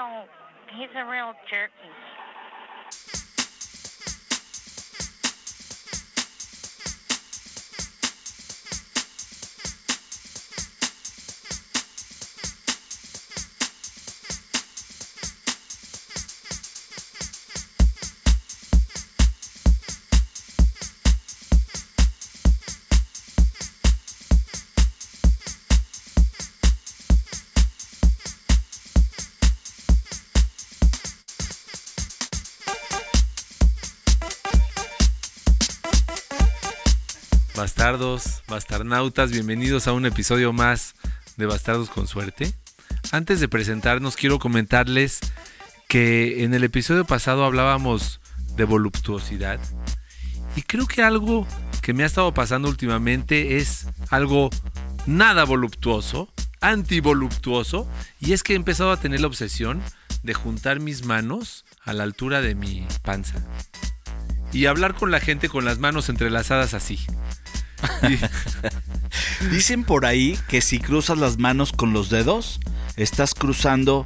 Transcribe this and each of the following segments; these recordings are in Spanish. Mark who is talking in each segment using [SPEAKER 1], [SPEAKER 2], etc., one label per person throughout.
[SPEAKER 1] real, he's a real jerky.
[SPEAKER 2] Bastardos, bastarnautas, bienvenidos a un episodio más de Bastardos con Suerte. Antes de presentarnos, quiero comentarles que en el episodio pasado hablábamos de voluptuosidad. Y creo que algo que me ha estado pasando últimamente es algo nada voluptuoso, antivoluptuoso, y es que he empezado a tener la obsesión de juntar mis manos a la altura de mi panza y hablar con la gente con las manos entrelazadas así.
[SPEAKER 3] Dicen por ahí que si cruzas las manos con los dedos, estás cruzando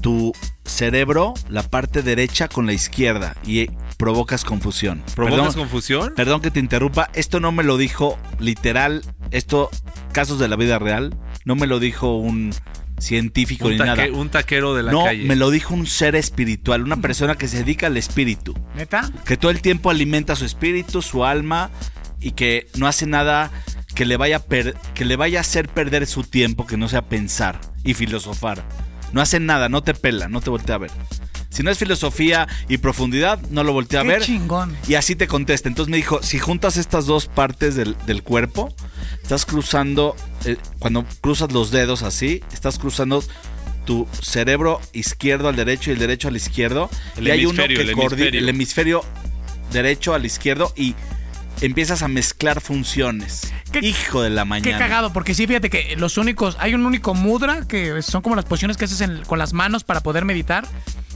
[SPEAKER 3] tu cerebro, la parte derecha con la izquierda y provocas confusión.
[SPEAKER 2] ¿Provocas
[SPEAKER 3] Perdón-
[SPEAKER 2] confusión?
[SPEAKER 3] Perdón que te interrumpa, esto no me lo dijo literal, esto, casos de la vida real, no me lo dijo un científico
[SPEAKER 2] Un,
[SPEAKER 3] ni
[SPEAKER 2] taque-
[SPEAKER 3] nada.
[SPEAKER 2] un taquero de la
[SPEAKER 3] no,
[SPEAKER 2] calle.
[SPEAKER 3] me lo dijo un ser espiritual, una persona que se dedica al espíritu,
[SPEAKER 4] ¿Neta?
[SPEAKER 3] que todo el tiempo alimenta su espíritu, su alma y que no hace nada que le vaya a, per- que le vaya a hacer perder su tiempo, que no sea pensar y filosofar. No hace nada, no te pela, no te voltea a ver. Si no es filosofía y profundidad, no lo voltea a
[SPEAKER 4] Qué
[SPEAKER 3] ver.
[SPEAKER 4] chingón.
[SPEAKER 3] Y así te contesta. Entonces me dijo, si juntas estas dos partes del, del cuerpo, estás cruzando, eh, cuando cruzas los dedos así, estás cruzando tu cerebro izquierdo al derecho y el derecho al izquierdo.
[SPEAKER 5] El
[SPEAKER 3] y hay uno que
[SPEAKER 5] el hemisferio.
[SPEAKER 3] el hemisferio derecho al izquierdo y empiezas a mezclar funciones.
[SPEAKER 4] ¿Qué-
[SPEAKER 3] Hijo de la mañana.
[SPEAKER 4] Qué cagado, porque sí, fíjate que los únicos, hay un único mudra que son como las posiciones que haces en- con las manos para poder meditar,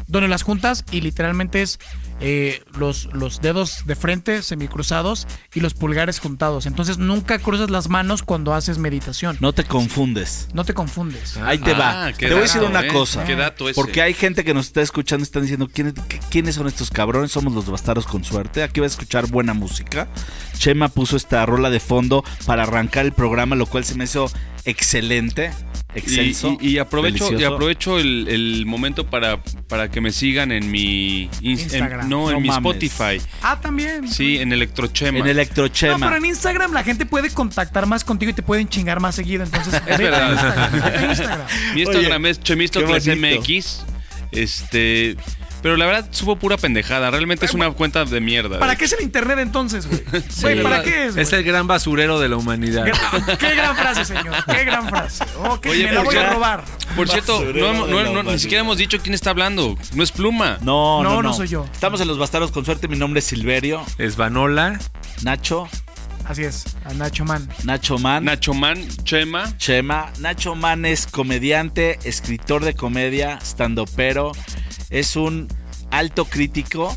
[SPEAKER 4] donde las juntas y literalmente es eh, los, los dedos de frente semicruzados y los pulgares juntados. Entonces nunca cruzas las manos cuando haces meditación. No,
[SPEAKER 3] No te confundes.
[SPEAKER 4] te confundes.
[SPEAKER 3] Ahí te
[SPEAKER 5] Ah,
[SPEAKER 3] va. Te voy a decir una
[SPEAKER 5] eh.
[SPEAKER 3] cosa.
[SPEAKER 5] Qué dato ese.
[SPEAKER 3] Porque hay gente que nos está escuchando y están diciendo ¿quiénes, qué- quiénes son estos cabrones. Somos los bastardos con suerte. Aquí va a escuchar buena música. Chema puso esta rola de fondo para arrancar el programa, lo cual se me hizo excelente.
[SPEAKER 5] Y,
[SPEAKER 3] Excelso.
[SPEAKER 5] y- y aprovecho, y aprovecho el, el momento para, para que me sigan en mi ins- en-
[SPEAKER 4] Instagram.
[SPEAKER 5] no, en
[SPEAKER 3] No
[SPEAKER 5] mi. Spotify.
[SPEAKER 4] Ah, también.
[SPEAKER 5] Sí, en Electrochema.
[SPEAKER 3] En
[SPEAKER 4] No,
[SPEAKER 3] Electrochema.
[SPEAKER 4] pero en Instagram la gente puede contactar más contigo y te pueden chingar más seguido. Entonces, a
[SPEAKER 5] verdad.
[SPEAKER 4] Instagram, Instagram.
[SPEAKER 5] Mi Instagram
[SPEAKER 3] Oye,
[SPEAKER 5] es Chemistocles
[SPEAKER 3] qué bonito.
[SPEAKER 5] MX. Este. Pero la verdad subo pura pendejada. Realmente es una cuenta de mierda.
[SPEAKER 4] ¿Para qué es el internet entonces, güey?
[SPEAKER 2] Sí.
[SPEAKER 4] Güey, ¿para qué es?
[SPEAKER 2] Es el gran basurero de la humanidad.
[SPEAKER 4] Qué gran frase, señor. Qué gran frase. Ok,
[SPEAKER 5] Oye,
[SPEAKER 4] me la
[SPEAKER 5] ¿por
[SPEAKER 4] voy a robar.
[SPEAKER 5] Por cierto,
[SPEAKER 3] Basurero
[SPEAKER 5] no, hemos-
[SPEAKER 3] de
[SPEAKER 5] no-
[SPEAKER 3] la
[SPEAKER 5] no- ni
[SPEAKER 3] humanidad.
[SPEAKER 5] siquiera hemos dicho quién está hablando. No es pluma.
[SPEAKER 3] No, no,
[SPEAKER 4] No,
[SPEAKER 3] no,
[SPEAKER 4] no soy yo.
[SPEAKER 3] Estamos en Los Bastardos con Suerte. Mi nombre es Silverio.
[SPEAKER 2] Es Vanola.
[SPEAKER 3] Nacho.
[SPEAKER 4] Así es, a Nacho Man.
[SPEAKER 3] Nacho Man.
[SPEAKER 5] Nacho Man, Chema.
[SPEAKER 3] Chema. Nacho Man es comediante, escritor de comedia, standupero. Es un alto crítico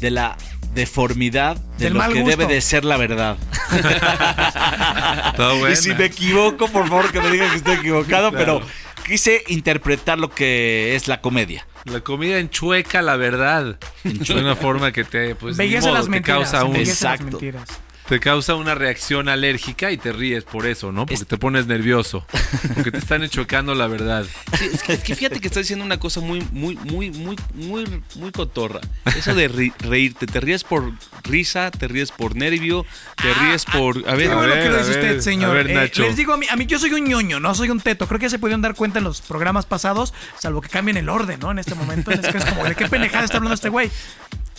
[SPEAKER 3] de la deformidad de
[SPEAKER 4] Del
[SPEAKER 3] lo que
[SPEAKER 4] gusto.
[SPEAKER 3] debe de ser la verdad.
[SPEAKER 2] Todo bueno.
[SPEAKER 3] Y si me equivoco, por favor que me digan que estoy equivocado,
[SPEAKER 2] Claro.
[SPEAKER 3] pero quise interpretar lo que es la comedia.
[SPEAKER 2] La comida enchueca la verdad. De una forma que te, pues, modo,
[SPEAKER 4] las mentiras.
[SPEAKER 2] causa, un,
[SPEAKER 4] las
[SPEAKER 3] Exacto.
[SPEAKER 4] mentiras.
[SPEAKER 2] Te causa una reacción alérgica y te ríes por eso, ¿no? Porque
[SPEAKER 3] Es-
[SPEAKER 2] te pones nervioso. Porque te están enchuecando la verdad.
[SPEAKER 5] Sí, es, que, es que fíjate que estás diciendo una cosa muy, muy, muy, muy, muy, muy cotorra. Eso de ri- reírte, te ríes por risa, te ríes por nervio, te ríes por. A ver,
[SPEAKER 4] Qué
[SPEAKER 2] a
[SPEAKER 4] bueno
[SPEAKER 2] ver,
[SPEAKER 4] que lo
[SPEAKER 2] a
[SPEAKER 4] dice
[SPEAKER 2] ver,
[SPEAKER 4] usted,
[SPEAKER 2] a
[SPEAKER 4] señor. Eh,
[SPEAKER 2] Nacho.
[SPEAKER 4] les digo, a mí, a mí yo soy un ñoño, no soy un teto. Creo que ya se pudieron dar cuenta en los programas pasados, salvo que cambien el orden, ¿no? En este momento. Es que es como, ¿de qué pendejada está hablando este güey?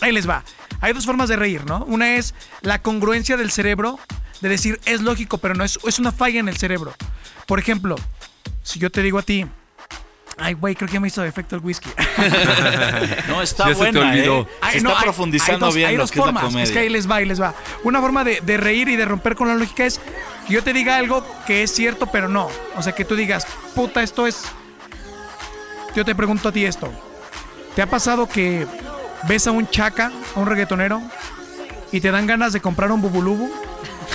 [SPEAKER 4] Ahí les va. Hay dos formas de reír, ¿no? Una es la congruencia del cerebro, de decir, es lógico, pero no es, es una falla en el cerebro. Por ejemplo, si yo te digo a ti, ay, güey, creo que ya me hizo efecto el whisky.
[SPEAKER 3] No, está
[SPEAKER 2] te
[SPEAKER 3] buena,
[SPEAKER 2] olvidó.
[SPEAKER 3] ¿eh?
[SPEAKER 4] Ay,
[SPEAKER 3] Se
[SPEAKER 4] no,
[SPEAKER 3] está
[SPEAKER 4] hay-
[SPEAKER 3] profundizando
[SPEAKER 4] hay dos,
[SPEAKER 3] bien
[SPEAKER 4] hay
[SPEAKER 3] lo
[SPEAKER 4] dos
[SPEAKER 3] que es la
[SPEAKER 4] formas.
[SPEAKER 3] comedia.
[SPEAKER 4] Es que ahí les va, ahí les va. Una forma de, de reír y de romper con la lógica es que yo te diga algo que es cierto, pero no. O sea, que tú digas, puta, esto es. Yo te pregunto a ti esto. ¿Te ha pasado que ves a un chaca, a un reggaetonero, y te dan ganas de comprar un bubulubu?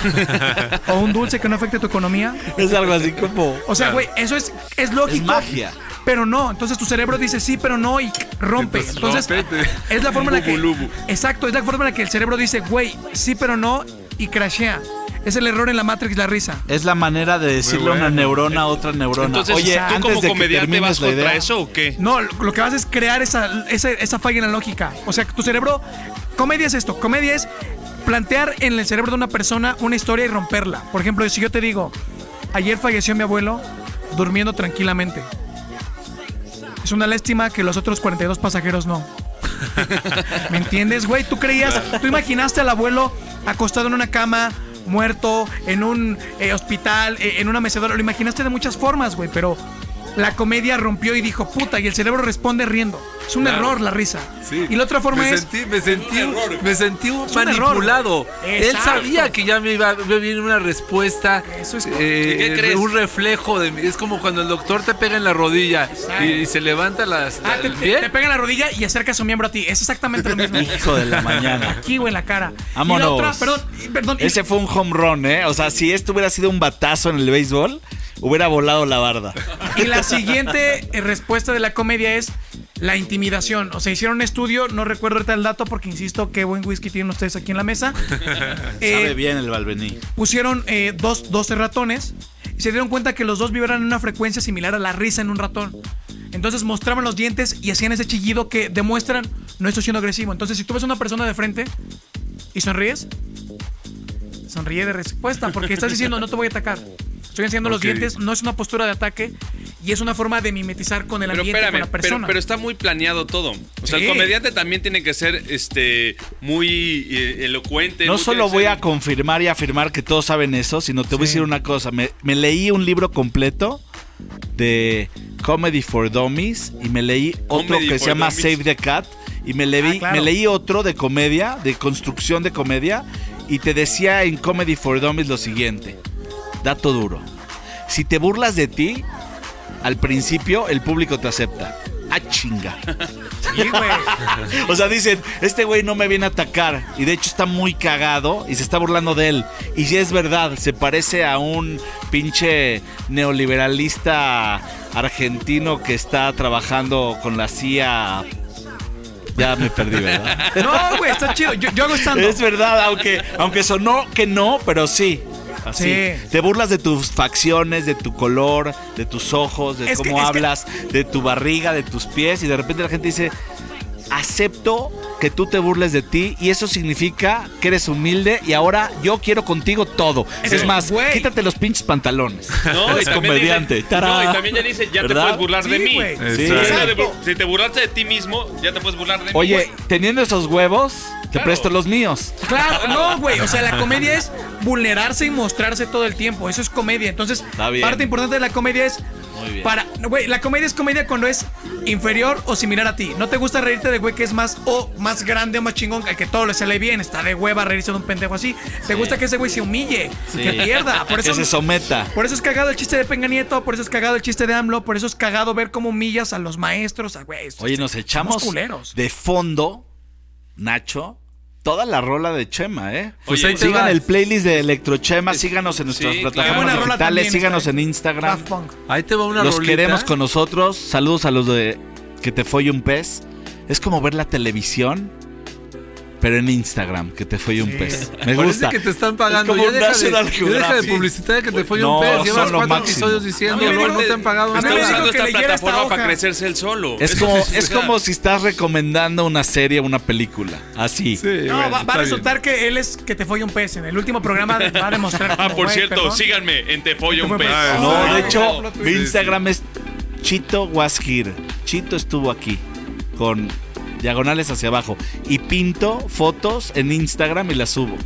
[SPEAKER 4] o un dulce que no afecte tu economía.
[SPEAKER 3] Es algo así como...
[SPEAKER 4] O sea, güey, eso es, es lógico.
[SPEAKER 3] Es magia.
[SPEAKER 4] pero no. Entonces tu cerebro dice sí, pero no y rompe.
[SPEAKER 2] Entonces,
[SPEAKER 4] es la forma en la que. Exacto, es la forma en la que el cerebro dice, güey, sí, pero no y crashea. Es el error en la Matrix, la risa.
[SPEAKER 3] Es la manera de decirle a una neurona a otra neurona.
[SPEAKER 5] Entonces,
[SPEAKER 3] Oye,
[SPEAKER 5] ¿tú
[SPEAKER 3] antes
[SPEAKER 5] como
[SPEAKER 3] de
[SPEAKER 5] comediante vas contra
[SPEAKER 3] idea,
[SPEAKER 5] eso o qué?
[SPEAKER 4] No, lo que vas es crear esa, esa, esa falla en la lógica. O sea, tu cerebro. Comedia es esto. Comedia es plantear en el cerebro de una persona una historia y romperla. Por ejemplo, si yo te digo, ayer falleció mi abuelo durmiendo tranquilamente. Es una lástima que los otros 42 pasajeros no. ¿Me entiendes, güey? Tú creías, tú imaginaste al abuelo acostado en una cama, muerto, en un eh, hospital, eh, en una mecedora. Lo imaginaste de muchas formas, güey, pero la comedia rompió y dijo puta, y el cerebro responde riendo. Es un
[SPEAKER 2] Claro.
[SPEAKER 4] error la risa.
[SPEAKER 2] Sí.
[SPEAKER 4] Y la otra forma
[SPEAKER 2] me
[SPEAKER 4] es.
[SPEAKER 2] Sentí, me sentí, me sentí un manipulado. Él sabía que ya me iba a venir una respuesta,
[SPEAKER 4] Eso es-
[SPEAKER 2] eh,
[SPEAKER 5] ¿Y qué crees?
[SPEAKER 2] un reflejo de mí. Es como cuando el doctor te pega en la rodilla y, y se levanta las,
[SPEAKER 4] Ah, te, pega en la rodilla y acerca su miembro a ti. Es exactamente lo mismo.
[SPEAKER 3] hijo de la mañana.
[SPEAKER 4] Aquí, güey, en la cara.
[SPEAKER 3] Vámonos.
[SPEAKER 4] Y la otra, perdón, perdón. y-
[SPEAKER 3] Ese fue un home run, ¿eh? O sea, si esto hubiera sido un batazo en el béisbol, hubiera volado la barda.
[SPEAKER 4] Y la siguiente eh, respuesta de la comedia es la intimidación. O sea, hicieron un estudio, no recuerdo ahorita el dato porque insisto, qué buen whisky tienen ustedes aquí en la mesa. Eh,
[SPEAKER 3] Sabe bien el Balvení.
[SPEAKER 4] pusieron eh, dos, 12 ratones y se dieron cuenta que los dos vibran en una frecuencia similar a la risa en un ratón. Entonces mostraban los dientes y hacían ese chillido que demuestran no estoy siendo agresivo. Entonces, si tú ves a una persona de frente y sonríes, sonríe de respuesta porque estás diciendo no te voy a atacar. Estoy enseñando los dientes, no es una postura de ataque y es una forma de mimetizar con el
[SPEAKER 5] Pero
[SPEAKER 4] ambiente,
[SPEAKER 5] espérame,
[SPEAKER 4] con la
[SPEAKER 5] pero,
[SPEAKER 4] persona.
[SPEAKER 5] pero está muy planeado todo. O sea,
[SPEAKER 4] Sí.
[SPEAKER 5] el comediante también tiene que ser este muy eh, elocuente.
[SPEAKER 3] No
[SPEAKER 5] muy-
[SPEAKER 3] solo voy a confirmar y afirmar que todos saben eso, sino te voy a decir una cosa. Me, me leí un libro completo de Comedy for Dummies y me leí otro
[SPEAKER 5] Comedy
[SPEAKER 3] que se llama
[SPEAKER 5] Dummies.
[SPEAKER 3] Save the Cat y me leí,
[SPEAKER 4] Ah, claro.
[SPEAKER 3] me leí otro de comedia, de construcción de comedia y te decía en Comedy for Dummies lo siguiente. Dato duro. Si te burlas de ti, al principio el público te acepta. Ah, chinga.
[SPEAKER 4] Sí, güey.
[SPEAKER 3] O sea, dicen, este güey no me viene a atacar. Y de hecho está muy cagado y se está burlando de él. Y si es verdad, se parece a un pinche neoliberalista argentino que está trabajando con la CIA. Ya me perdí, ¿verdad?
[SPEAKER 4] No, güey, está chido. Yo, yo hago stand
[SPEAKER 3] Es verdad, aunque, aunque sonó que no, pero sí. Así.
[SPEAKER 4] Sí.
[SPEAKER 3] Te burlas de tus facciones, de tu color, de tus ojos, de
[SPEAKER 4] Es
[SPEAKER 3] cómo
[SPEAKER 4] que-
[SPEAKER 3] hablas, de tu barriga, de tus pies, y de repente la gente dice, acepto que tú te burles de ti, y eso significa que eres humilde, y ahora yo quiero contigo todo.
[SPEAKER 4] Es
[SPEAKER 3] más, quítate los pinches pantalones.
[SPEAKER 5] No,
[SPEAKER 3] eres comediante.
[SPEAKER 5] no, y también ya dice, ya te puedes burlar de
[SPEAKER 4] Sí,
[SPEAKER 5] mí.
[SPEAKER 3] Sí.
[SPEAKER 5] Si te burlaste de ti mismo, ya te puedes burlar de mí.
[SPEAKER 3] Oye, teniendo esos huevos, te
[SPEAKER 5] Claro.
[SPEAKER 3] presto los míos.
[SPEAKER 4] Claro, no, güey. O sea, la comedia es vulnerarse y mostrarse todo el tiempo. Eso es comedia. Entonces, parte importante de la comedia es
[SPEAKER 3] Muy bien.
[SPEAKER 4] para. Güey, la comedia es comedia cuando es inferior o similar a ti. No te gusta reírte de güey que es más o más grande o más chingón, que todo le sale bien. Está de hueva reírse de un pendejo así. Te gusta que ese güey se humille,
[SPEAKER 3] Sí.
[SPEAKER 4] que pierda. Por eso.
[SPEAKER 3] que se someta.
[SPEAKER 4] Por eso es cagado el chiste de Peña Nieto, por eso es cagado el chiste de AMLO, por eso es cagado ver cómo humillas a los maestros, a güey.
[SPEAKER 3] Oye, nos echamos
[SPEAKER 4] culeros.
[SPEAKER 3] de fondo, Nacho, toda la rola de Chema, ¿eh?
[SPEAKER 2] Pues
[SPEAKER 5] Oye,
[SPEAKER 2] ahí
[SPEAKER 3] Sigan el playlist de Electrochema, síganos en nuestras
[SPEAKER 5] Sí,
[SPEAKER 3] plataformas digitales,
[SPEAKER 4] también
[SPEAKER 3] síganos en. Instagram.
[SPEAKER 4] Daft Punk.
[SPEAKER 2] Ahí te va una
[SPEAKER 3] Los
[SPEAKER 2] rolita.
[SPEAKER 3] queremos con nosotros. Saludos a los de Que te folle un pez. Es como ver la televisión, pero en Instagram, que te folle un pez. Me
[SPEAKER 2] Parece
[SPEAKER 3] gusta.
[SPEAKER 2] que te están pagando.
[SPEAKER 3] Es como
[SPEAKER 2] Ya deja, de,
[SPEAKER 3] National
[SPEAKER 2] ya deja de
[SPEAKER 3] Geographic.
[SPEAKER 2] publicitar que te fue
[SPEAKER 3] No,
[SPEAKER 2] un pez. Llevas cuatro
[SPEAKER 3] máximo.
[SPEAKER 2] episodios diciendo, no, te han pagado
[SPEAKER 4] a mí
[SPEAKER 5] Está
[SPEAKER 4] me
[SPEAKER 2] nada.
[SPEAKER 5] usando
[SPEAKER 4] que
[SPEAKER 5] esta plataforma para crecerse el solo.
[SPEAKER 3] Es
[SPEAKER 5] Eso
[SPEAKER 3] como,
[SPEAKER 5] sí,
[SPEAKER 3] es
[SPEAKER 5] sea,
[SPEAKER 3] como si estás recomendando una serie o una película. Así.
[SPEAKER 2] Sí,
[SPEAKER 4] No,
[SPEAKER 2] bueno,
[SPEAKER 4] va, a
[SPEAKER 2] bien.
[SPEAKER 4] resultar que él es que te folla un pez. En el último programa va a demostrar.
[SPEAKER 5] Ah, por cierto,
[SPEAKER 4] perdón.
[SPEAKER 5] síganme en Te Follo
[SPEAKER 4] Te
[SPEAKER 5] un Pez.
[SPEAKER 4] Pez.
[SPEAKER 3] No,
[SPEAKER 4] Ah,
[SPEAKER 3] de hecho, mi Instagram es Chito was here. Chito estuvo aquí con diagonales hacia abajo y pinto fotos en Instagram y las subo.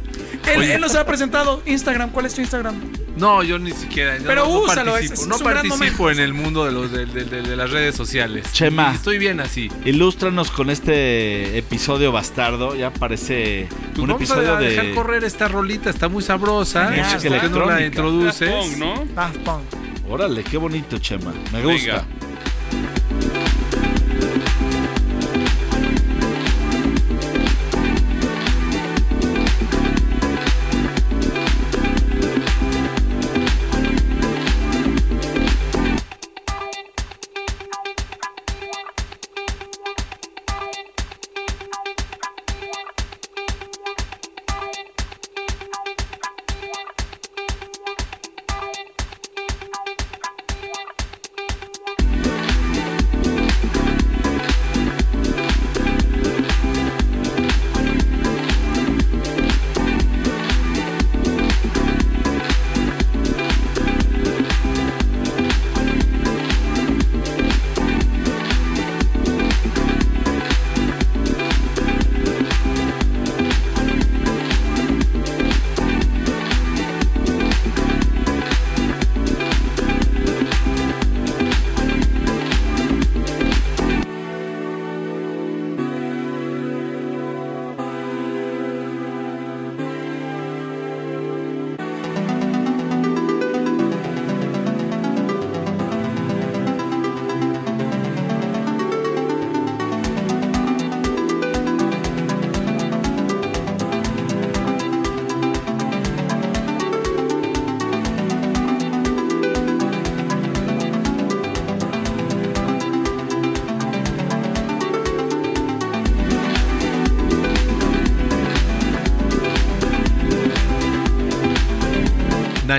[SPEAKER 4] Él,
[SPEAKER 2] Oye.
[SPEAKER 4] él nos ha presentado Instagram. ¿Cuál es tu Instagram?
[SPEAKER 2] No, yo ni siquiera. yo
[SPEAKER 4] Pero
[SPEAKER 2] no, no
[SPEAKER 4] úsalo,
[SPEAKER 2] participo,
[SPEAKER 4] es- es
[SPEAKER 2] no
[SPEAKER 4] un gran
[SPEAKER 2] participo en el mundo de, los, de, de- de- de las redes sociales.
[SPEAKER 3] Chema.
[SPEAKER 2] Y estoy bien así.
[SPEAKER 3] Ilústranos con este episodio bastardo. Ya parece
[SPEAKER 2] Pues
[SPEAKER 3] un
[SPEAKER 2] vamos
[SPEAKER 3] episodio
[SPEAKER 2] a dejar
[SPEAKER 3] de
[SPEAKER 2] correr esta rolita, está muy sabrosa.
[SPEAKER 4] Genial,
[SPEAKER 2] ¿Por qué no
[SPEAKER 3] electrónica.
[SPEAKER 2] la introduces?
[SPEAKER 5] Daft Punk, ¿no?
[SPEAKER 4] Daft Punk.
[SPEAKER 3] Órale, qué bonito, Chema. Me
[SPEAKER 5] Venga.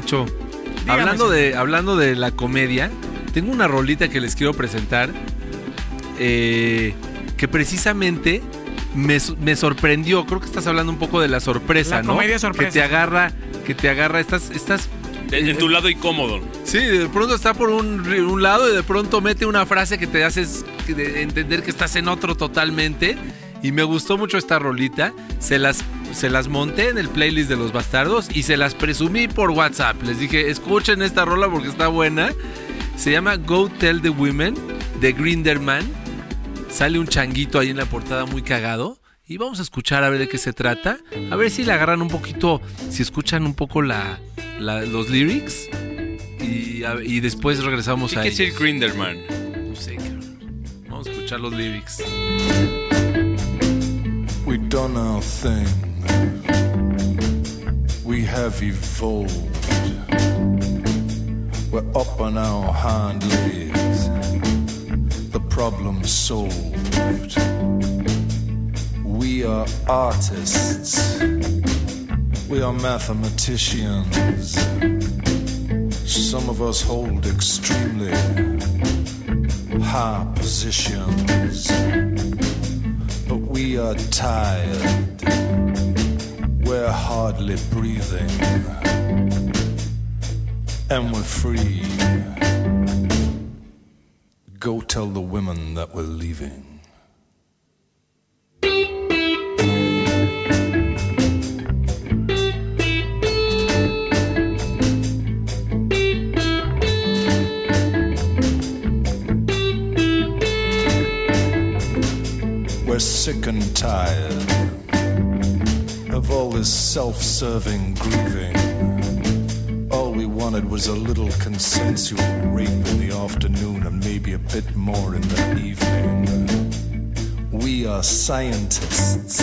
[SPEAKER 2] Nacho,
[SPEAKER 4] Dígame,
[SPEAKER 2] hablando
[SPEAKER 4] señor.
[SPEAKER 2] de, hablando de la comedia, tengo una rolita que les quiero presentar. eh, que precisamente me, me sorprendió. Creo que estás hablando un poco de la sorpresa,
[SPEAKER 4] La
[SPEAKER 2] ¿no?
[SPEAKER 4] comedia sorpresa.
[SPEAKER 2] Que te agarra, que te agarra. Estás, estás
[SPEAKER 5] En, en tu lado incómodo.
[SPEAKER 2] Sí, de pronto está por un, un lado y de pronto mete una frase que te hace entender que estás en otro totalmente. Y me gustó mucho esta rolita. Se las, se las monté en el playlist de los bastardos y se las presumí por WhatsApp. Les dije, escuchen esta rola porque está buena. Se llama Go Tell the Women de Grinderman. Sale un changuito ahí en la portada muy cagado. Y vamos a escuchar a ver de qué se trata. A ver si le agarran un poquito, si escuchan un poco la, la- los lyrics. Y, a- y después regresamos
[SPEAKER 5] ¿Qué
[SPEAKER 2] a
[SPEAKER 5] quiere decir
[SPEAKER 2] ellos.
[SPEAKER 5] Grinderman?
[SPEAKER 2] No sé. Vamos a escuchar los lyrics.
[SPEAKER 6] We done our thing. We have evolved. We're up on our hind legs. The problem's solved. We are artists. We are mathematicians. Some of us hold extremely high positions but we are tired. We're hardly breathing, and we're free. Go tell the women that we're leaving. We're sick and tired of all this self serving grieving. All we wanted was a little consensual rape in the afternoon and maybe a bit more in the evening. We are scientists.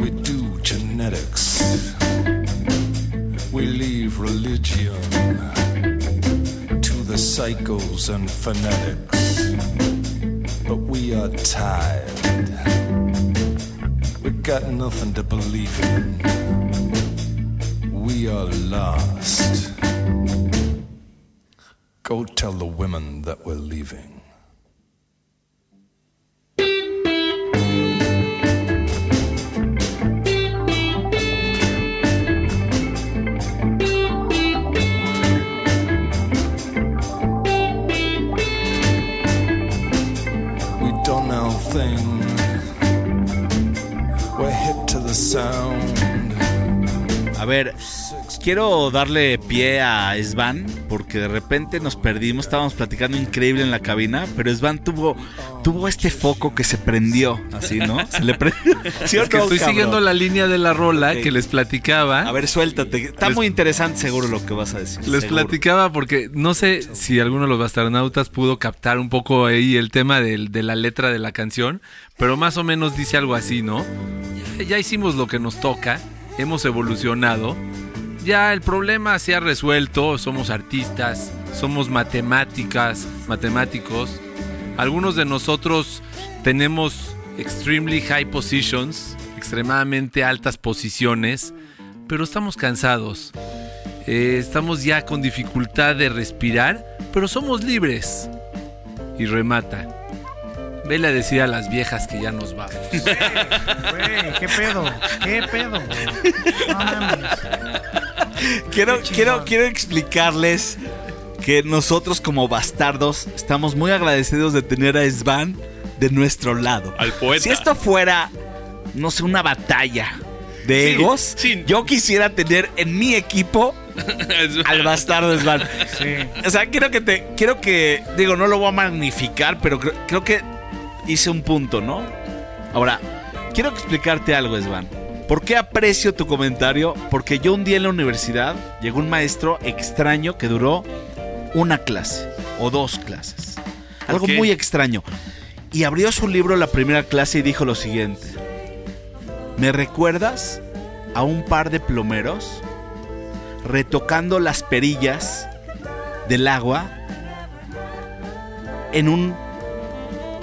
[SPEAKER 6] We do genetics. We leave religion to the psychos and phonetics but we are tired. Got nothing to believe in. We are lost. Go tell the women that we're leaving.
[SPEAKER 3] Quiero darle pie a Svan porque de repente nos perdimos, estábamos platicando increíble en la cabina, pero Svan tuvo tuvo este foco que se prendió, así, ¿no? Se le prendió. ¿Sí o
[SPEAKER 2] Es que
[SPEAKER 3] no,
[SPEAKER 2] estoy
[SPEAKER 3] cabrón?
[SPEAKER 2] siguiendo la línea de la rola que les platicaba.
[SPEAKER 3] A ver, suéltate. Está
[SPEAKER 2] Les-
[SPEAKER 3] muy interesante seguro lo que vas a decir.
[SPEAKER 2] Les
[SPEAKER 3] seguro.
[SPEAKER 2] platicaba porque no sé si alguno de los bastardonautas pudo captar un poco ahí el tema del- de, la letra de la canción, pero más o menos dice algo así, ¿no? Ya, ya hicimos lo que nos toca, hemos evolucionado, ya el problema se ha resuelto, somos artistas, somos matemáticas, matemáticos. Algunos de nosotros tenemos extremely high positions, extremadamente altas posiciones, pero estamos cansados. Eh, estamos ya con dificultad de respirar, pero somos libres. Y remata. Vele a decir a las viejas que ya nos vamos.
[SPEAKER 4] Güey, ¿qué pedo? ¿Qué pedo? No.
[SPEAKER 3] Quiero, quiero, quiero explicarles que nosotros como bastardos estamos muy agradecidos de tener a Svan de nuestro lado.
[SPEAKER 5] Al poeta.
[SPEAKER 3] Si esto fuera, no sé, una batalla de
[SPEAKER 5] Sí,
[SPEAKER 3] egos,
[SPEAKER 5] sí.
[SPEAKER 3] yo quisiera tener en mi equipo al bastardo Svan.
[SPEAKER 4] Sí.
[SPEAKER 3] O sea, quiero que te. Quiero que. Digo, no lo voy a magnificar, pero creo, creo que hice un punto, ¿no? Ahora, quiero explicarte algo, Svan. ¿Por qué aprecio tu comentario? Porque yo un día en la universidad llegó un maestro extraño que duró una clase o dos clases. Algo muy extraño. Y abrió su libro la primera clase y dijo lo siguiente. ¿Me recuerdas a un par de plomeros retocando las perillas del agua en un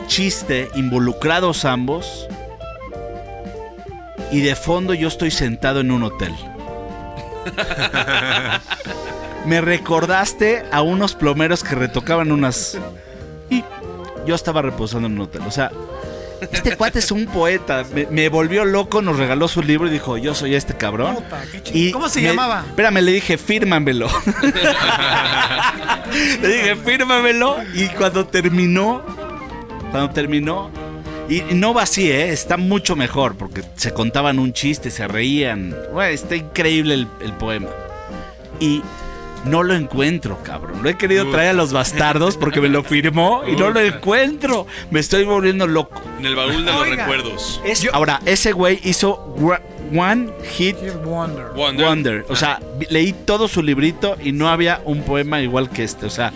[SPEAKER 3] chiste involucrados ambos y de fondo yo estoy sentado en un hotel. Me recordaste a unos plomeros que retocaban unas. Y yo estaba reposando en un hotel. O sea, este cuate es un poeta. Me, me volvió loco, nos regaló su libro y dijo: Yo soy este cabrón.
[SPEAKER 4] Puta.
[SPEAKER 3] Y
[SPEAKER 4] ¿Cómo se
[SPEAKER 3] me-
[SPEAKER 4] llamaba?
[SPEAKER 3] Espérame, le dije, fírmamelo. le dije, fírmamelo. Y cuando terminó, cuando terminó, y, no va así, ¿eh? está mucho mejor, porque se contaban un chiste, se reían. Está increíble el, el poema. Y no lo encuentro, cabrón. Lo he querido traer a los bastardos porque me lo firmó y no lo encuentro. Me estoy volviendo loco.
[SPEAKER 5] En el baúl de los
[SPEAKER 4] Oiga.
[SPEAKER 5] recuerdos.
[SPEAKER 3] Es- ahora, ese güey hizo One Hit
[SPEAKER 4] Wonder.
[SPEAKER 5] Wonder.
[SPEAKER 3] Wonder. O sea, vi- leí todo su librito y no había un poema igual que este. O sea,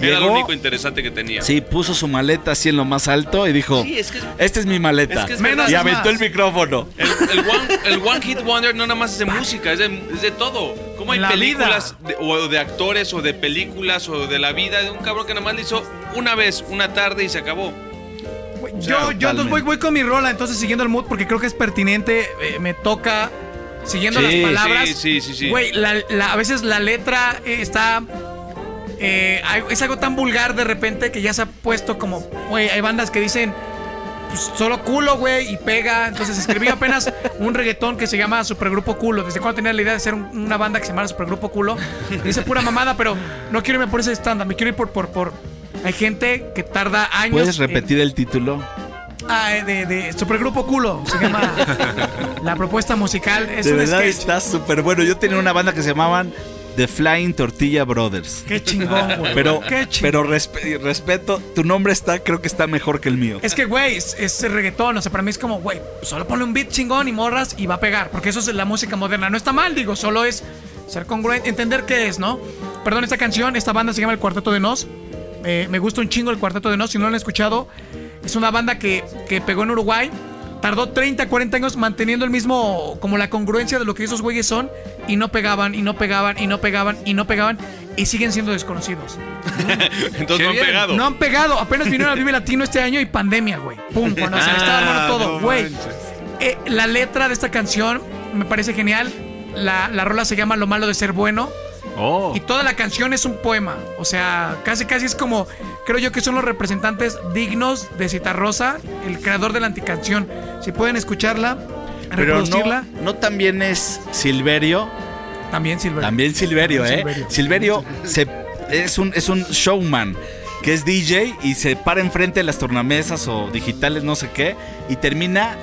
[SPEAKER 5] Era lo único interesante que tenía.
[SPEAKER 3] sí, puso su maleta así en lo más alto y dijo:
[SPEAKER 5] Sí, es que
[SPEAKER 3] Esta es mi maleta.
[SPEAKER 5] Es que es
[SPEAKER 4] Menos
[SPEAKER 3] y aventó
[SPEAKER 4] más.
[SPEAKER 3] el micrófono.
[SPEAKER 5] El, el one, el One Hit Wonder no nada más es de música, es de, es de todo. Como hay
[SPEAKER 4] La
[SPEAKER 5] películas de- o de actores o de películas o de la vida de un cabrón que nada más le hizo una vez, una tarde y se acabó.
[SPEAKER 4] Yo, yo entonces voy, voy con mi rola, entonces siguiendo el mood, porque creo que es pertinente, eh, me toca, siguiendo
[SPEAKER 3] Sí,
[SPEAKER 4] las palabras.
[SPEAKER 5] sí, sí, sí, sí.
[SPEAKER 4] Güey, la- la- a veces la letra eh, está... eh, hay- es algo tan vulgar de repente que ya se ha puesto como... Güey, hay bandas que dicen... pues, solo culo, güey, y pega. Entonces escribí apenas un reggaetón que se llama Supergrupo Culo. Desde cuando tenía la idea de ser un- una banda que se llamara Supergrupo Culo. Dice pura mamada, pero no quiero irme por ese estándar. Me quiero ir por, por, por... Hay gente que tarda años...
[SPEAKER 3] ¿Puedes
[SPEAKER 4] en-
[SPEAKER 3] repetir el título?
[SPEAKER 4] Ah, eh, de, de Supergrupo Culo. Se llama la propuesta musical. Es
[SPEAKER 3] de
[SPEAKER 4] un
[SPEAKER 3] verdad
[SPEAKER 4] sketch.
[SPEAKER 3] está súper bueno. Yo tenía una banda que se llamaban The Flying Tortilla Brothers.
[SPEAKER 4] Qué chingón, güey.
[SPEAKER 3] Pero,
[SPEAKER 4] Qué chingón.
[SPEAKER 3] pero respe- respeto, tu nombre está, creo que está mejor que el mío.
[SPEAKER 4] Es que, güey, es, es reggaetón. O sea, para mí es como, güey, solo ponle un beat chingón y morras y va a pegar. Porque eso es la música moderna. No está mal, digo, solo es ser congruente, entender qué es, ¿no? Perdón, esta canción, esta banda se llama El Cuarteto de Nos. Eh, me gusta un chingo el Cuarteto de Nos. Si no lo han escuchado, es una banda que, que pegó en Uruguay. Tardó 30, 40 años manteniendo el mismo, como la congruencia de lo que esos güeyes son. Y no pegaban, y no pegaban, y no pegaban, y no pegaban. Y siguen siendo desconocidos.
[SPEAKER 5] Entonces no han pegado.
[SPEAKER 4] No han pegado. Apenas vinieron al Vive Latino este año y pandemia, güey. Pum, cuando se le estaba armando todo, güey. Eh, la letra de esta canción me parece genial. La, la rola se llama Lo malo de ser bueno.
[SPEAKER 2] Oh.
[SPEAKER 4] Y toda la canción es un poema. O sea, casi casi es como. Creo yo que son los representantes dignos de Citarrosa, el creador de la anticanción. Si pueden escucharla,
[SPEAKER 3] Pero
[SPEAKER 4] reproducirla,
[SPEAKER 3] no, no también es Silverio.
[SPEAKER 4] también sirve.
[SPEAKER 3] También Silverio, ¿eh?
[SPEAKER 4] Silverio.
[SPEAKER 3] Silverio se, es, un, es un showman que es DJ y se para enfrente de las tornamesas o digitales, no sé qué, y termina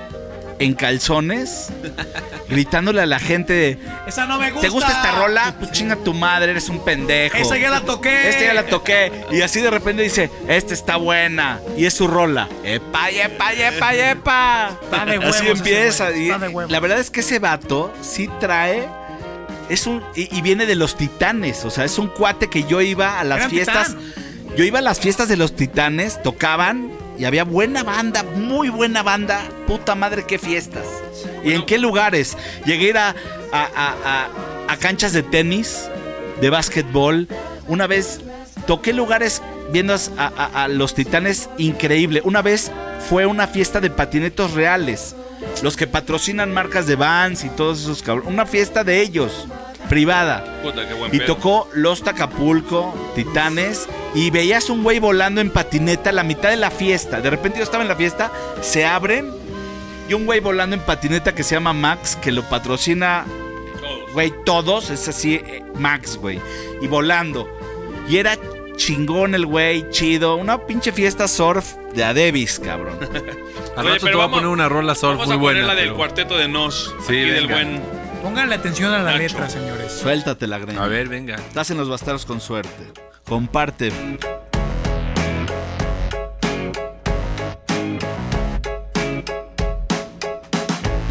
[SPEAKER 3] en calzones gritándole a la gente de,
[SPEAKER 4] Esa no me gusta.
[SPEAKER 3] ¿te gusta esta rola? Pues chinga tu madre, eres un pendejo.
[SPEAKER 4] Esa ya la toqué.
[SPEAKER 3] Esta ya la toqué. Y así de repente dice, esta está buena. Y es su rola. Epa, epa, epa, epa.
[SPEAKER 4] Está de huevos
[SPEAKER 3] Así empieza. Y
[SPEAKER 4] está de huevos.
[SPEAKER 3] la verdad es que ese vato sí trae. Es un. Y, y viene de los titanes. O sea, es un cuate que yo iba a las fiestas. Yo iba a las fiestas de los titanes, tocaban y había buena banda, muy buena banda. Puta madre, qué fiestas. ¿Y en qué lugares? Llegué a a, a- a- canchas de tenis, de básquetbol. Una vez toqué lugares viendo a los titanes increíble. Una vez fue una fiesta de patinetos reales. Los que patrocinan marcas de Vans y todos esos cabrones. Una fiesta de ellos, privada.
[SPEAKER 5] Puta, qué buen
[SPEAKER 3] Y
[SPEAKER 5] pedo.
[SPEAKER 3] tocó Los Acapulco, Titanes, y veías un güey volando en patineta a la mitad de la fiesta. De repente yo estaba en la fiesta, se abren, y un güey volando en patineta que se llama Max, que lo patrocina,
[SPEAKER 5] Todos.
[SPEAKER 3] güey, todos, es así, eh, Max, güey, y volando. Y era chingón el güey, chido, una pinche fiesta surf de Adebis, cabrón.
[SPEAKER 2] Al
[SPEAKER 5] Oye,
[SPEAKER 2] rato te voy a poner una rola surf
[SPEAKER 5] Vamos
[SPEAKER 2] muy
[SPEAKER 5] a poner
[SPEAKER 2] buena.
[SPEAKER 5] la del
[SPEAKER 2] pero-
[SPEAKER 5] cuarteto de Nos.
[SPEAKER 2] Sí,
[SPEAKER 5] aquí del buen.
[SPEAKER 4] Pónganle atención a la
[SPEAKER 5] Nacho.
[SPEAKER 4] letra, señores.
[SPEAKER 3] Suéltate la greña.
[SPEAKER 2] A ver, venga.
[SPEAKER 3] Estás en los bastardos con suerte. Comparte.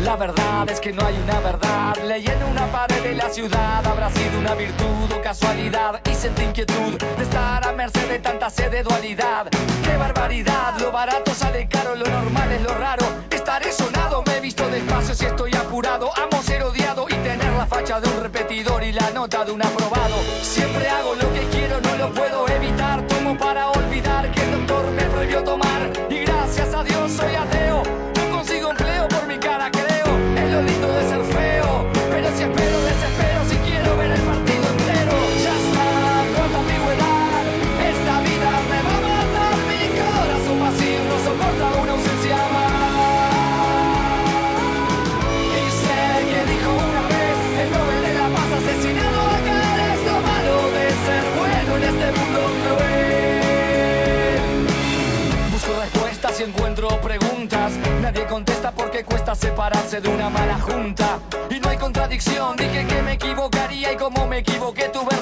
[SPEAKER 7] La verdad es que no hay una verdad. Leí en una pared de la ciudad. Habrá sido una virtud o casualidad. Y sentí inquietud de estar a merced de tanta sed de dualidad. ¡Qué barbaridad! Lo barato sale caro, lo normal es lo raro. Estaré sonado, me he visto despacio si estoy apurado. Amo ser odiado y tener la facha de un repetidor y la nota de un aprobado. Siempre hago lo que quiero, no lo puedo evitar. Tomo para olvidar que el doctor me prohibió tomar. Y gracias a Dios soy ateo. Nadie contesta porque cuesta separarse de una mala junta. Y no hay contradicción, dije que me equivocaría y como me equivoqué tuve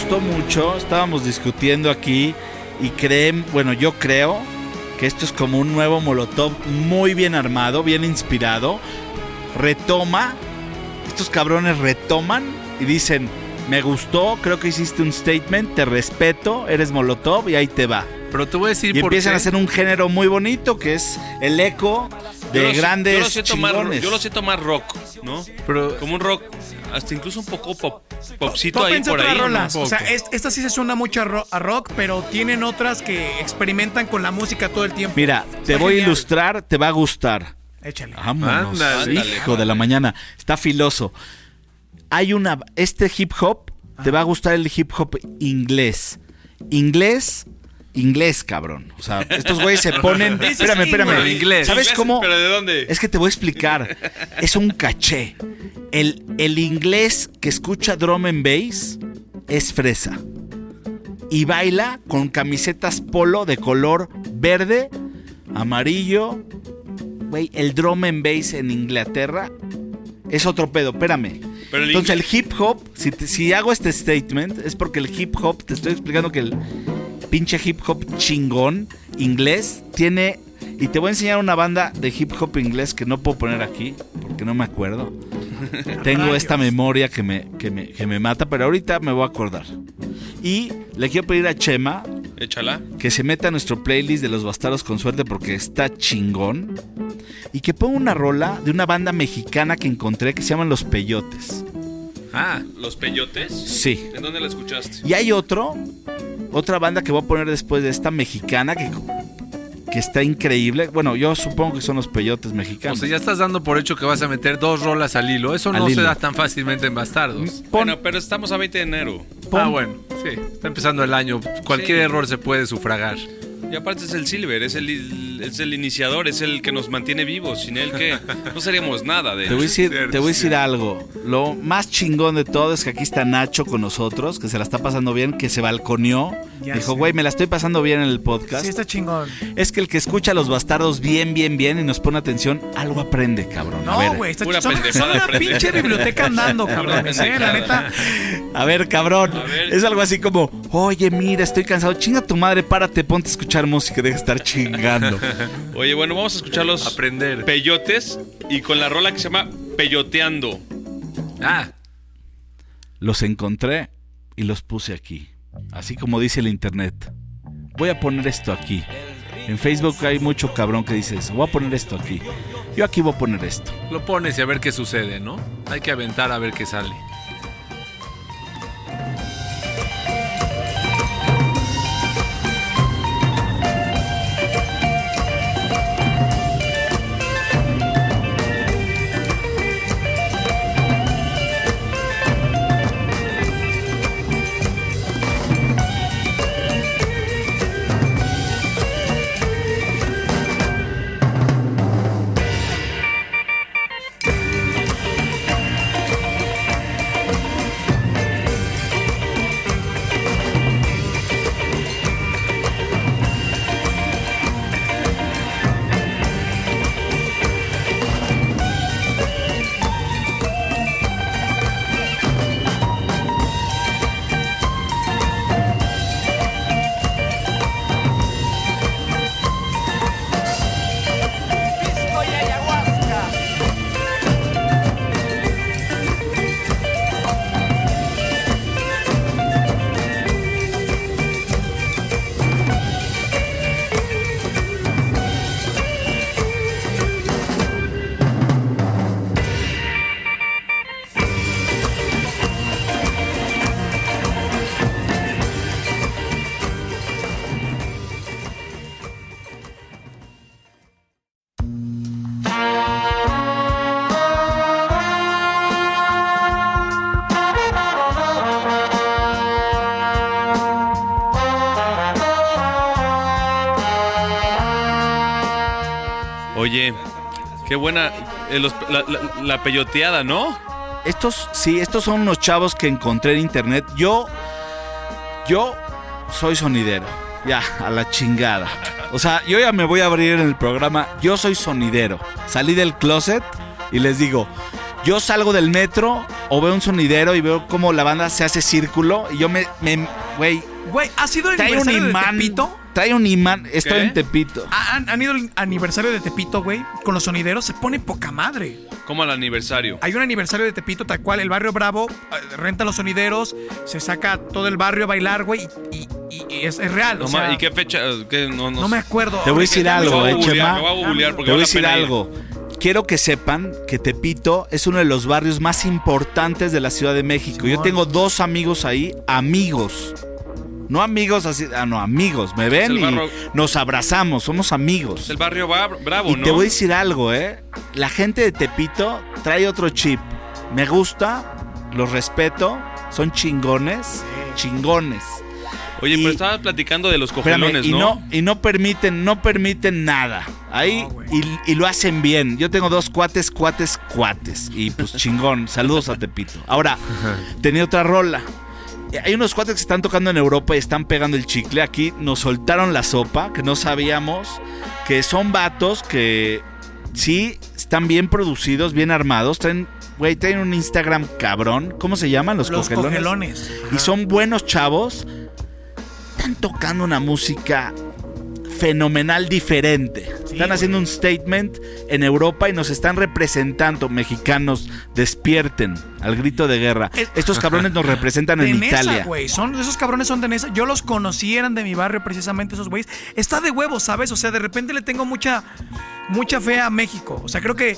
[SPEAKER 3] gustó mucho, estábamos discutiendo aquí y creen, bueno, yo creo que esto es como un nuevo Molotov muy bien armado, bien inspirado. Retoma, estos cabrones retoman y dicen, me gustó, creo que hiciste un statement, te respeto, eres Molotov y ahí te va.
[SPEAKER 2] Pero te voy a decir
[SPEAKER 3] Y
[SPEAKER 2] por
[SPEAKER 3] empiezan
[SPEAKER 2] qué.
[SPEAKER 3] a hacer un género muy bonito que es el eco
[SPEAKER 5] Yo
[SPEAKER 3] de
[SPEAKER 5] lo
[SPEAKER 3] grandes
[SPEAKER 5] yo lo siento más, yo lo siento más rock, ¿no?
[SPEAKER 2] Pero-
[SPEAKER 5] como un rock, hasta incluso un poco pop, popcito ahí por ahí.
[SPEAKER 4] rolas.
[SPEAKER 2] un
[SPEAKER 4] O sea, esta sí se suena mucho a, ro- a rock, pero tienen otras que experimentan con la música todo el tiempo.
[SPEAKER 3] Mira, te voy a ilustrar, te va a gustar.
[SPEAKER 4] Échale.
[SPEAKER 3] Vámonos.
[SPEAKER 2] Ándale.
[SPEAKER 3] Hijo de la mañana. Está filoso. Hay una. Este hip hop. Te va a gustar el hip hop inglés. Inglés. Inglés, cabrón. O sea, estos güeyes se ponen. Espérame, espérame.
[SPEAKER 2] Inglés.
[SPEAKER 3] ¿Sabes cómo?
[SPEAKER 5] ¿Pero de dónde?
[SPEAKER 3] Es que te voy a explicar. Es un caché. El, el inglés que escucha drum and bass es fresa. Y baila con camisetas polo de color verde, amarillo. Güey, el drum and bass en Inglaterra es otro pedo. Espérame.
[SPEAKER 5] Pero el
[SPEAKER 3] Entonces el hip hop, si, te- si hago este statement, es porque el hip hop, te estoy explicando que el pinche hip hop chingón inglés tiene... Y te voy a enseñar una banda de hip hop inglés que no puedo poner aquí, porque no me acuerdo. Tengo esta memoria que me, que, me, que me mata, pero ahorita me voy a acordar. Y le quiero pedir a Chema
[SPEAKER 5] Échala.
[SPEAKER 3] que se meta a nuestro playlist de los bastardos con suerte porque está chingón. Y que ponga una rola de una banda mexicana que encontré que se llaman Los Peyotes.
[SPEAKER 2] Ah,
[SPEAKER 5] ¿Los peyotes?
[SPEAKER 3] Sí.
[SPEAKER 5] ¿En dónde la escuchaste?
[SPEAKER 3] Y hay otro, otra banda que voy a poner después de esta mexicana que, que está increíble. Bueno, yo supongo que son los peyotes
[SPEAKER 2] o
[SPEAKER 3] mexicanos.
[SPEAKER 2] sea, ya estás dando por hecho que vas a meter dos rolas al hilo. Eso
[SPEAKER 3] Al
[SPEAKER 2] no se da tan fácilmente en Bastardos.
[SPEAKER 3] Pon-
[SPEAKER 5] Bueno, pero estamos a 20 de enero.
[SPEAKER 3] pon-
[SPEAKER 2] Ah, bueno, sí. Está empezando el año. Cualquier
[SPEAKER 5] Sí.
[SPEAKER 2] error se puede sufragar.
[SPEAKER 5] Y aparte es el Silver, es el, es el iniciador, es el que nos mantiene vivos. Sin él, que No seríamos nada de
[SPEAKER 3] Te voy, a decir,
[SPEAKER 2] Cierto,
[SPEAKER 3] te voy a decir algo. Lo más chingón de todo es que aquí está Nacho con nosotros, que se la está pasando bien, que se balconeó.
[SPEAKER 4] Ya
[SPEAKER 3] Dijo, güey, me la estoy pasando bien en el podcast.
[SPEAKER 4] Sí, está chingón.
[SPEAKER 3] Es que el que escucha a los bastardos bien, bien, bien y nos pone atención, algo aprende, cabrón.
[SPEAKER 4] No, güey, está
[SPEAKER 5] pura
[SPEAKER 4] son, una pinche biblioteca andando, cabrones, eh, la neta.
[SPEAKER 3] A ver, cabrón.
[SPEAKER 5] A ver.
[SPEAKER 3] Es algo así como, oye, mira, estoy cansado. Chinga tu madre, párate, ponte a escuchar música, deja de estar chingando.
[SPEAKER 5] Oye, bueno, vamos a escuchar los
[SPEAKER 2] Aprender.
[SPEAKER 5] peyotes y con la rola que se llama Peyoteando.
[SPEAKER 2] Ah,
[SPEAKER 3] los encontré y los puse aquí. Así como dice el internet. Voy a poner esto aquí. En Facebook hay mucho cabrón que dice eso. Voy a poner esto aquí. Yo aquí voy a poner esto.
[SPEAKER 2] lo pones y a ver qué sucede, ¿no? Hay que aventar a ver qué sale.
[SPEAKER 5] Qué buena eh, los- la, la- la peyoteada, ¿no?
[SPEAKER 3] Estos, sí, estos son unos chavos que encontré en internet. Yo, yo soy sonidero. Ya, a la chingada. O sea, yo ya me voy a abrir en el programa. Yo soy sonidero. Salí del closet y les digo, yo salgo del metro o veo un sonidero y veo cómo la banda se hace círculo y yo me, güey,
[SPEAKER 4] Güey, ¿ha sido el
[SPEAKER 3] un
[SPEAKER 4] aniversario de
[SPEAKER 3] imán.
[SPEAKER 4] Tepito?
[SPEAKER 3] Trae un imán. Estoy
[SPEAKER 5] ¿Qué?
[SPEAKER 3] en Tepito.
[SPEAKER 4] ¿Ha- ¿Han, han ido el aniversario de Tepito, güey? Con los sonideros se pone poca madre.
[SPEAKER 5] Como al aniversario.
[SPEAKER 4] Hay un aniversario de Tepito, tal cual, el barrio Bravo eh, renta los sonideros, se saca todo el barrio a bailar, güey, y, y- y- y es, es real.
[SPEAKER 5] No
[SPEAKER 4] o
[SPEAKER 5] ma-
[SPEAKER 4] sea,
[SPEAKER 5] ¿Y qué fecha? ¿Qué? No, no
[SPEAKER 4] no me
[SPEAKER 5] sé.
[SPEAKER 4] acuerdo.
[SPEAKER 3] Te voy a decir algo,
[SPEAKER 5] Lo voy a
[SPEAKER 3] eh,
[SPEAKER 5] googlear,
[SPEAKER 3] Chema.
[SPEAKER 5] lo voy a googlear porque
[SPEAKER 3] Te voy a
[SPEAKER 5] vale
[SPEAKER 3] decir
[SPEAKER 5] la pena ir.
[SPEAKER 3] algo. Quiero que sepan que Tepito es uno de los barrios más importantes de la Ciudad de México. Yo
[SPEAKER 4] Simón.
[SPEAKER 3] tengo dos amigos ahí, amigos. No amigos así, ah, no, amigos. Me ven y nos abrazamos, somos amigos.
[SPEAKER 5] Es el barrio Bra- Bravo,
[SPEAKER 3] Y
[SPEAKER 5] ¿no?
[SPEAKER 3] te voy a decir algo, ¿eh? La gente de Tepito trae otro chip. Me gusta, los respeto, son chingones, chingones.
[SPEAKER 5] Oye,
[SPEAKER 3] y-
[SPEAKER 5] pero estabas platicando de los
[SPEAKER 3] Espérame,
[SPEAKER 5] cogelones,
[SPEAKER 3] y
[SPEAKER 5] ¿no?
[SPEAKER 3] ¿no? y no permiten, no permiten nada. Ahí
[SPEAKER 4] No,
[SPEAKER 3] y, y lo hacen bien. Yo tengo dos cuates, cuates, cuates. Y pues chingón. Saludos a Tepito. Ahora, tenía otra rola. Hay unos cuates que están tocando en Europa y están pegando el chicle. Aquí nos soltaron la sopa, que no sabíamos. Que son vatos que sí están bien producidos, bien armados. Traen, güey, traen un Instagram cabrón. ¿Cómo se llaman? Los,
[SPEAKER 4] Los
[SPEAKER 3] cogelones.
[SPEAKER 4] cogelones.
[SPEAKER 3] Y son buenos chavos. Están tocando una música fenomenal diferente. están
[SPEAKER 4] güey.
[SPEAKER 3] haciendo un statement en Europa y nos están representando. Mexicanos, despierten al grito de guerra.
[SPEAKER 4] Es-
[SPEAKER 3] Estos cabrones nos representan en
[SPEAKER 4] Nesa,
[SPEAKER 3] Italia.
[SPEAKER 4] Son, esos cabrones son de Nesa. Yo los conocí, eran de mi barrio precisamente esos güeyes. Está de huevos, ¿sabes? O sea, de repente le tengo mucha, mucha fe a México. O sea, creo que,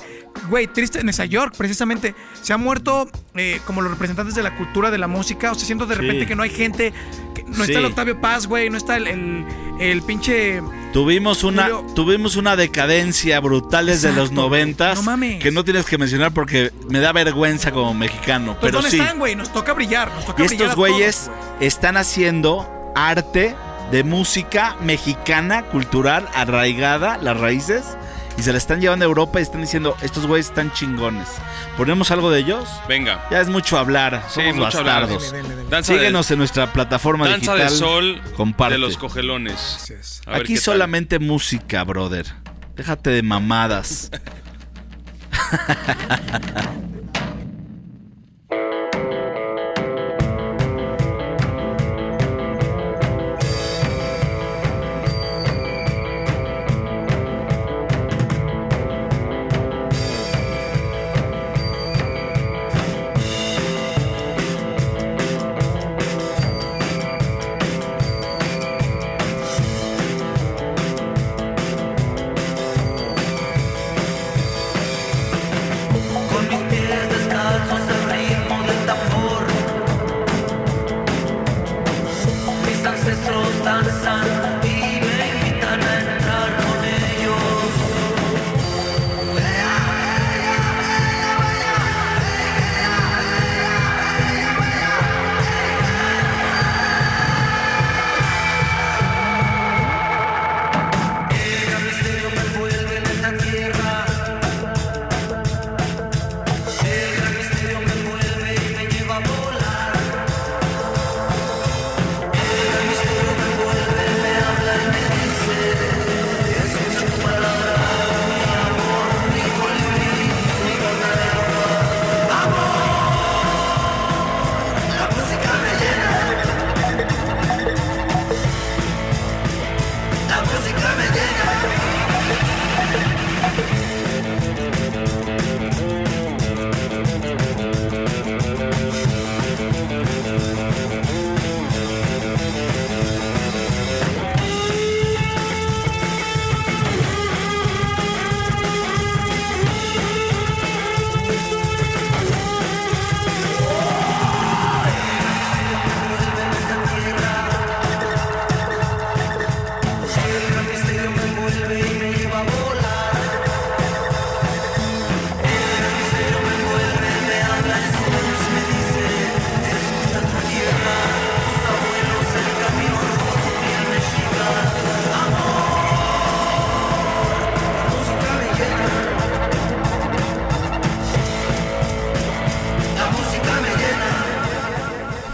[SPEAKER 4] güey, triste en Nueva York, precisamente, se han muerto eh, como los representantes de la cultura, de la música. O sea, siento de repente que no hay gente. que no
[SPEAKER 3] Sí.
[SPEAKER 4] está el Octavio Paz, güey. No está el, el, el pinche.
[SPEAKER 3] Tuvimos una, tuvimos una decadencia brutal desde
[SPEAKER 4] Exacto,
[SPEAKER 3] los noventas.
[SPEAKER 4] no mames.
[SPEAKER 3] Que no tienes que mencionar porque me da vergüenza como mexicano.
[SPEAKER 4] Pues,
[SPEAKER 3] Pero
[SPEAKER 4] ¿Dónde
[SPEAKER 3] sí.
[SPEAKER 4] están, güey? Nos toca brillar. Nos toca
[SPEAKER 3] Y
[SPEAKER 4] brillar
[SPEAKER 3] estos güeyes
[SPEAKER 4] güey.
[SPEAKER 3] están haciendo arte de música mexicana, cultural, arraigada, las raíces, y se la están llevando a Europa y están diciendo, estos güeyes están chingones. ¿Ponemos algo de ellos?
[SPEAKER 5] Venga.
[SPEAKER 3] Ya es mucho hablar,
[SPEAKER 5] Sí,
[SPEAKER 3] somos
[SPEAKER 5] hablar.
[SPEAKER 3] bastardos.
[SPEAKER 4] Dele, dele, dele.
[SPEAKER 5] Danza
[SPEAKER 3] Síguenos en nuestra plataforma
[SPEAKER 5] de, Danza
[SPEAKER 3] digital.
[SPEAKER 5] de sol
[SPEAKER 3] comparte.
[SPEAKER 5] de los cogelones. A ver
[SPEAKER 3] Aquí
[SPEAKER 5] tal.
[SPEAKER 3] solamente música, brother. Déjate de mamadas.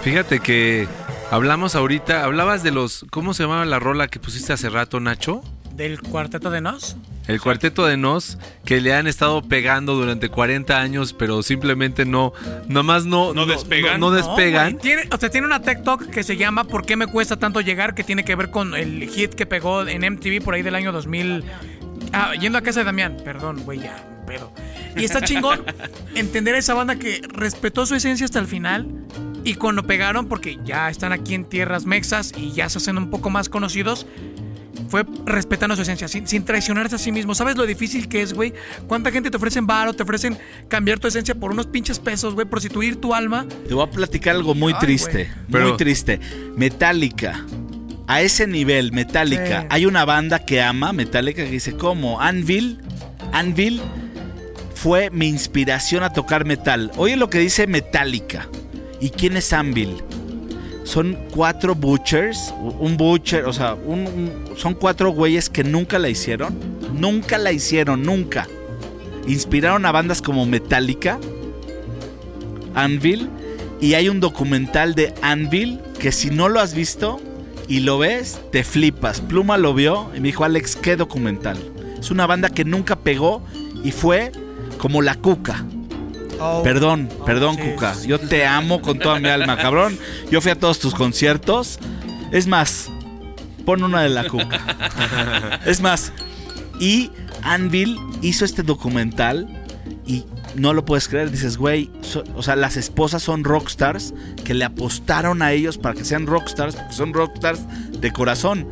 [SPEAKER 2] Fíjate que hablamos ahorita, hablabas de los, ¿cómo se llamaba la rola que pusiste hace rato, Nacho?
[SPEAKER 4] Del cuarteto de Nos.
[SPEAKER 2] El cuarteto de Nos, que le han estado pegando durante 40 años, pero simplemente no, nomás no,
[SPEAKER 5] No despegan.
[SPEAKER 2] No, no despegan.
[SPEAKER 4] güey. Tiene, o sea, tiene una TikTok que se llama ¿Por qué me cuesta tanto llegar? Que tiene que ver con el hit que pegó en MTV por ahí del año 2000. Ah, yendo a casa de Damián. Perdón, güey, ya, un pedo. Y está chingón entender a esa banda que respetó su esencia hasta el final. Y cuando pegaron, porque ya están aquí en tierras mexas y ya se hacen un poco más conocidos, fue respetando su esencia, sin, sin traicionarse a sí mismo. ¿Sabes lo difícil que es, güey? ¿Cuánta gente te ofrecen varo, te ofrecen cambiar tu esencia por unos pinches pesos, güey? Prostituir tu alma.
[SPEAKER 3] Te voy a platicar algo muy
[SPEAKER 4] Ay,
[SPEAKER 3] triste.
[SPEAKER 2] Pero-
[SPEAKER 3] Muy triste. Metallica. A ese nivel, Metallica.
[SPEAKER 4] Sí.
[SPEAKER 3] Hay una banda que ama Metallica que dice, ¿cómo? Anvil. Anvil fue mi inspiración a tocar metal. Oye lo que dice Metallica. ¿Y quién es Anvil? Son cuatro butchers. Un butcher, o sea, son cuatro güeyes que nunca la hicieron. Nunca la hicieron, nunca. Inspiraron a bandas como Metallica, Anvil y hay un documental de Anvil que si no lo has visto y lo ves, te flipas. Pluma lo vio y me dijo, Alex, ¿qué documental? Es una banda que nunca pegó y fue como la cuca. Perdón, perdón,
[SPEAKER 4] sí,
[SPEAKER 3] Cuca. Yo te amo con toda mi alma, cabrón. Yo fui a todos tus conciertos. Es más, pon una de la Cuca. Es más, y Anvil hizo este documental y no lo puedes creer. Dices, güey, so- o sea, las esposas son rockstars que le apostaron a ellos para que sean rockstars, porque son rockstars de corazón.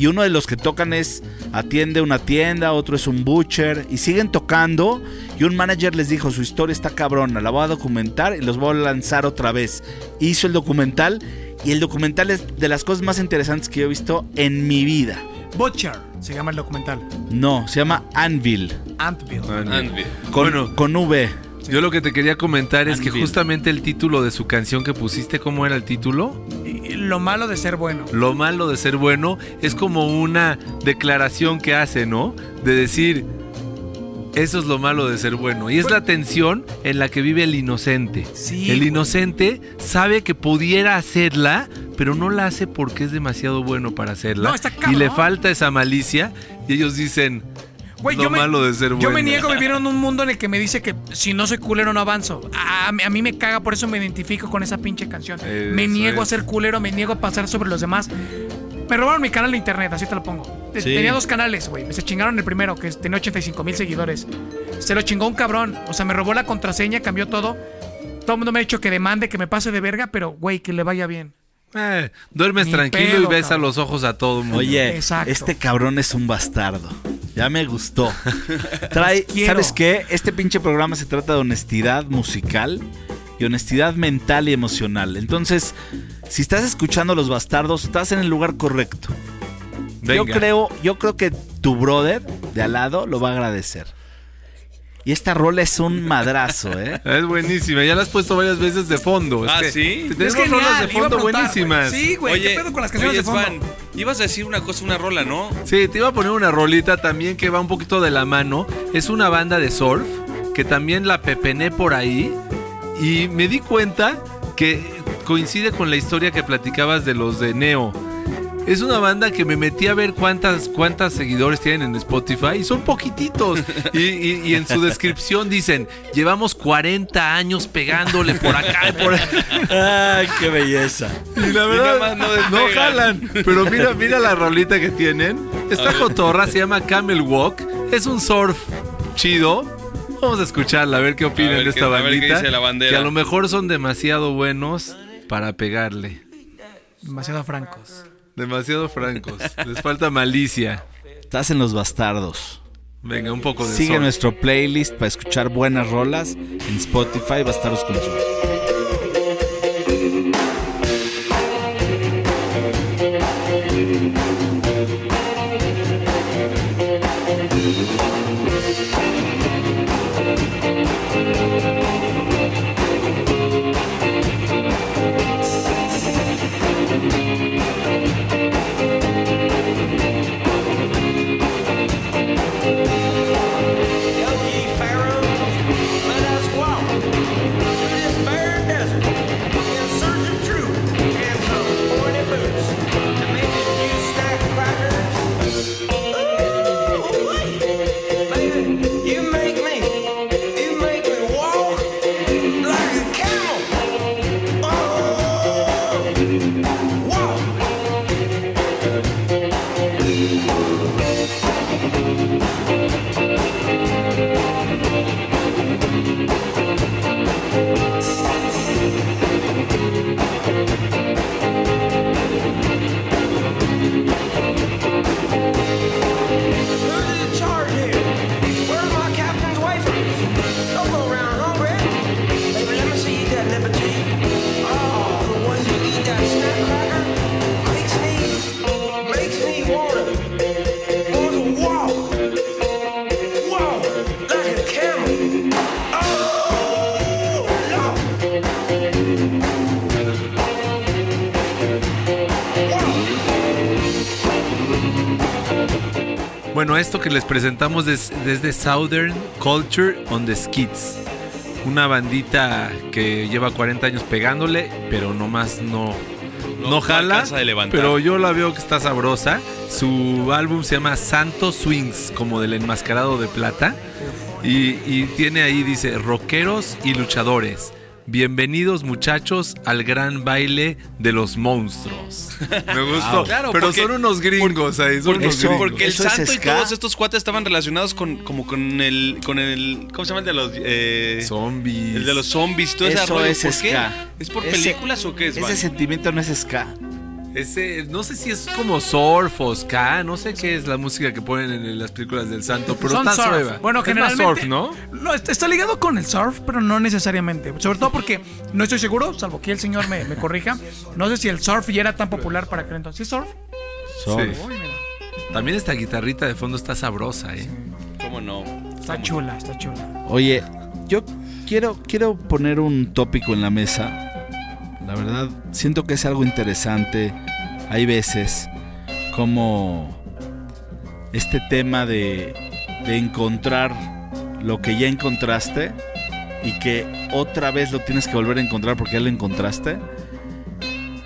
[SPEAKER 3] Y uno de los que tocan es atiende una tienda, otro es un butcher y siguen tocando. Y un manager les dijo, su historia está cabrona, la voy a documentar y los voy a lanzar otra vez. Hizo el documental y el documental es de las cosas más interesantes que yo he visto en mi vida.
[SPEAKER 4] Butcher se llama el documental.
[SPEAKER 3] No, se llama Anvil,
[SPEAKER 4] Antvil.
[SPEAKER 5] Anvil.
[SPEAKER 3] con,
[SPEAKER 2] Bueno.
[SPEAKER 3] con V.
[SPEAKER 2] Yo lo que te quería comentar es que
[SPEAKER 3] Anvil.
[SPEAKER 2] justamente el título de su canción que pusiste, ¿cómo era el título?
[SPEAKER 4] Y Lo malo de ser bueno.
[SPEAKER 2] Lo malo de ser bueno es como una declaración que hace, ¿no? De decir, eso es lo malo de ser bueno. Y es la tensión en la que vive el inocente.
[SPEAKER 4] Sí,
[SPEAKER 2] el inocente sabe que pudiera hacerla, pero no la hace porque es demasiado bueno para hacerla.
[SPEAKER 4] No, está
[SPEAKER 2] y le falta esa malicia. Y ellos dicen,
[SPEAKER 4] Güey,
[SPEAKER 2] lo
[SPEAKER 4] yo me-
[SPEAKER 2] malo de ser bueno.
[SPEAKER 4] Yo me niego a vivir en un mundo en el que me dice que si no soy culero no avanzo. A, a mí- me caga, por eso me identifico con esa pinche canción. me niego a ser culero, me niego a pasar sobre los demás. Me robaron mi canal de internet, así te lo pongo.
[SPEAKER 3] Sí.
[SPEAKER 4] Tenía dos canales, güey. Se chingaron el primero, que tenía 85 mil seguidores. Se lo chingó un cabrón. O sea, me robó la contraseña, cambió todo. Todo el mundo me ha dicho que demande, que me pase de verga, pero, güey, que le vaya bien.
[SPEAKER 2] Eh, duermes
[SPEAKER 4] Ni
[SPEAKER 2] tranquilo
[SPEAKER 4] pedo,
[SPEAKER 2] y ves
[SPEAKER 4] cabrón.
[SPEAKER 2] a los ojos a todo el mundo.
[SPEAKER 3] Oye,
[SPEAKER 4] Exacto.
[SPEAKER 3] este cabrón es un bastardo. Ya me gustó. Trae. ¿sabes qué? Este pinche programa se trata de honestidad musical y honestidad mental y emocional. Entonces, si estás escuchando Los Bastardos, estás en el lugar correcto. Yo creo, yo creo que tu brother de al lado lo va a agradecer. Y esta rola es un madrazo, ¿eh?
[SPEAKER 2] Es buenísima, ya la has puesto varias veces de fondo. Es
[SPEAKER 5] Ah,
[SPEAKER 2] que
[SPEAKER 5] ¿sí?
[SPEAKER 2] Tenemos
[SPEAKER 4] Es
[SPEAKER 2] rolas de fondo buenísimas.
[SPEAKER 4] Sí, güey, ¿qué pedo con las canciones
[SPEAKER 5] oye,
[SPEAKER 4] de fondo?
[SPEAKER 5] Svan, ibas a decir una cosa, una rola, ¿no?
[SPEAKER 2] Sí, te iba a poner una rolita también que va un poquito de la mano. Es una banda de surf que también la pepené por ahí y me di cuenta que coincide con la historia que platicabas de los de Neo. Es una banda que me metí a ver cuántas, cuántas seguidores tienen en Spotify y son poquititos. Y, y- y en su descripción dicen, llevamos 40 años pegándole por acá y por
[SPEAKER 3] Ay, qué belleza.
[SPEAKER 2] Y la verdad,
[SPEAKER 5] más no
[SPEAKER 2] no, jalan. Pero mira, mira la rolita que tienen. Esta cotorra se llama Camel Walk. Es un surf chido. Vamos a escucharla, a ver qué opinan
[SPEAKER 5] A ver
[SPEAKER 2] de esta
[SPEAKER 5] qué- a ver qué
[SPEAKER 2] bandita.
[SPEAKER 5] dice la bandera.
[SPEAKER 2] Que a lo mejor son demasiado buenos para pegarle.
[SPEAKER 4] Demasiado francos.
[SPEAKER 2] Demasiado francos. Les falta malicia.
[SPEAKER 3] Estás en Los Bastardos.
[SPEAKER 2] Venga, un poco de
[SPEAKER 3] Sigue nuestro playlist para escuchar buenas rolas en Spotify, Bastardos con Suerte.
[SPEAKER 2] Esto que les presentamos es desde Southern Culture on the Skids. Una bandita que lleva 40 años pegándole, pero nomás no, no,
[SPEAKER 5] No
[SPEAKER 2] jala.
[SPEAKER 5] de.
[SPEAKER 2] Pero yo la veo que está sabrosa. Su álbum se llama Santo Swings, como del enmascarado de plata. Y, y tiene ahí, dice, rockeros y luchadores. Bienvenidos muchachos al gran baile de los monstruos. Me gustó.
[SPEAKER 5] Claro,
[SPEAKER 2] pero
[SPEAKER 5] porque-
[SPEAKER 2] son unos gringos ahí, son
[SPEAKER 5] Porque,
[SPEAKER 2] unos
[SPEAKER 3] Eso-
[SPEAKER 2] gringos.
[SPEAKER 5] porque el
[SPEAKER 3] ¿eso es
[SPEAKER 5] santo y todos estos cuates estaban relacionados con como con el con el ¿cómo se llama el de los eh,
[SPEAKER 2] Zombies.
[SPEAKER 5] el de los zombies y todo ese
[SPEAKER 3] Eso
[SPEAKER 5] rollo?
[SPEAKER 3] es
[SPEAKER 5] ¿Por
[SPEAKER 3] ska.
[SPEAKER 5] qué? ¿Es por
[SPEAKER 3] Ese-
[SPEAKER 5] películas o qué es?
[SPEAKER 3] Ese sentimiento no es ska.
[SPEAKER 2] Ese, no sé si es como surf o ska, no sé qué es la música que ponen en las películas del santo, pero
[SPEAKER 4] Son
[SPEAKER 2] está
[SPEAKER 4] surf.
[SPEAKER 2] suave.
[SPEAKER 4] Bueno,
[SPEAKER 2] Es más
[SPEAKER 4] generalmente.
[SPEAKER 2] surf, ¿no?
[SPEAKER 4] No, está, ligado con el surf, pero no necesariamente. Sobre todo porque no estoy seguro, salvo que el señor me, me corrija. No sé si el surf ya era tan popular para aquel entonces. ¿Sí surf?
[SPEAKER 3] Surf.
[SPEAKER 2] Sí.
[SPEAKER 4] Uy, mira.
[SPEAKER 2] También esta guitarrita de fondo está sabrosa, ¿eh?
[SPEAKER 5] ¿Cómo no?
[SPEAKER 4] Está chula, está chula.
[SPEAKER 3] Oye, yo quiero, quiero poner un tópico en la mesa. La verdad, siento que es algo interesante. Hay veces como este tema de, encontrar lo que ya encontraste y que otra vez lo tienes que volver a encontrar porque ya lo encontraste,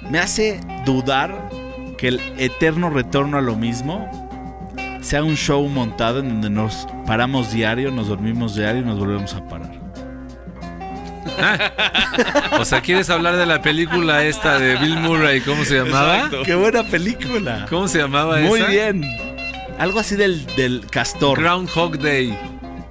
[SPEAKER 3] me hace dudar que el eterno retorno a lo mismo sea un show montado en donde nos paramos diario, nos dormimos diario y nos volvemos a parar.
[SPEAKER 2] O sea, ¿quieres hablar de la película esta de Bill Murray? ¿Cómo se llamaba?
[SPEAKER 5] Exacto.
[SPEAKER 3] ¡Qué buena película!
[SPEAKER 2] ¿Cómo se llamaba
[SPEAKER 3] Muy
[SPEAKER 2] esa?
[SPEAKER 3] bien. Algo así del, del castor.
[SPEAKER 2] Groundhog Day.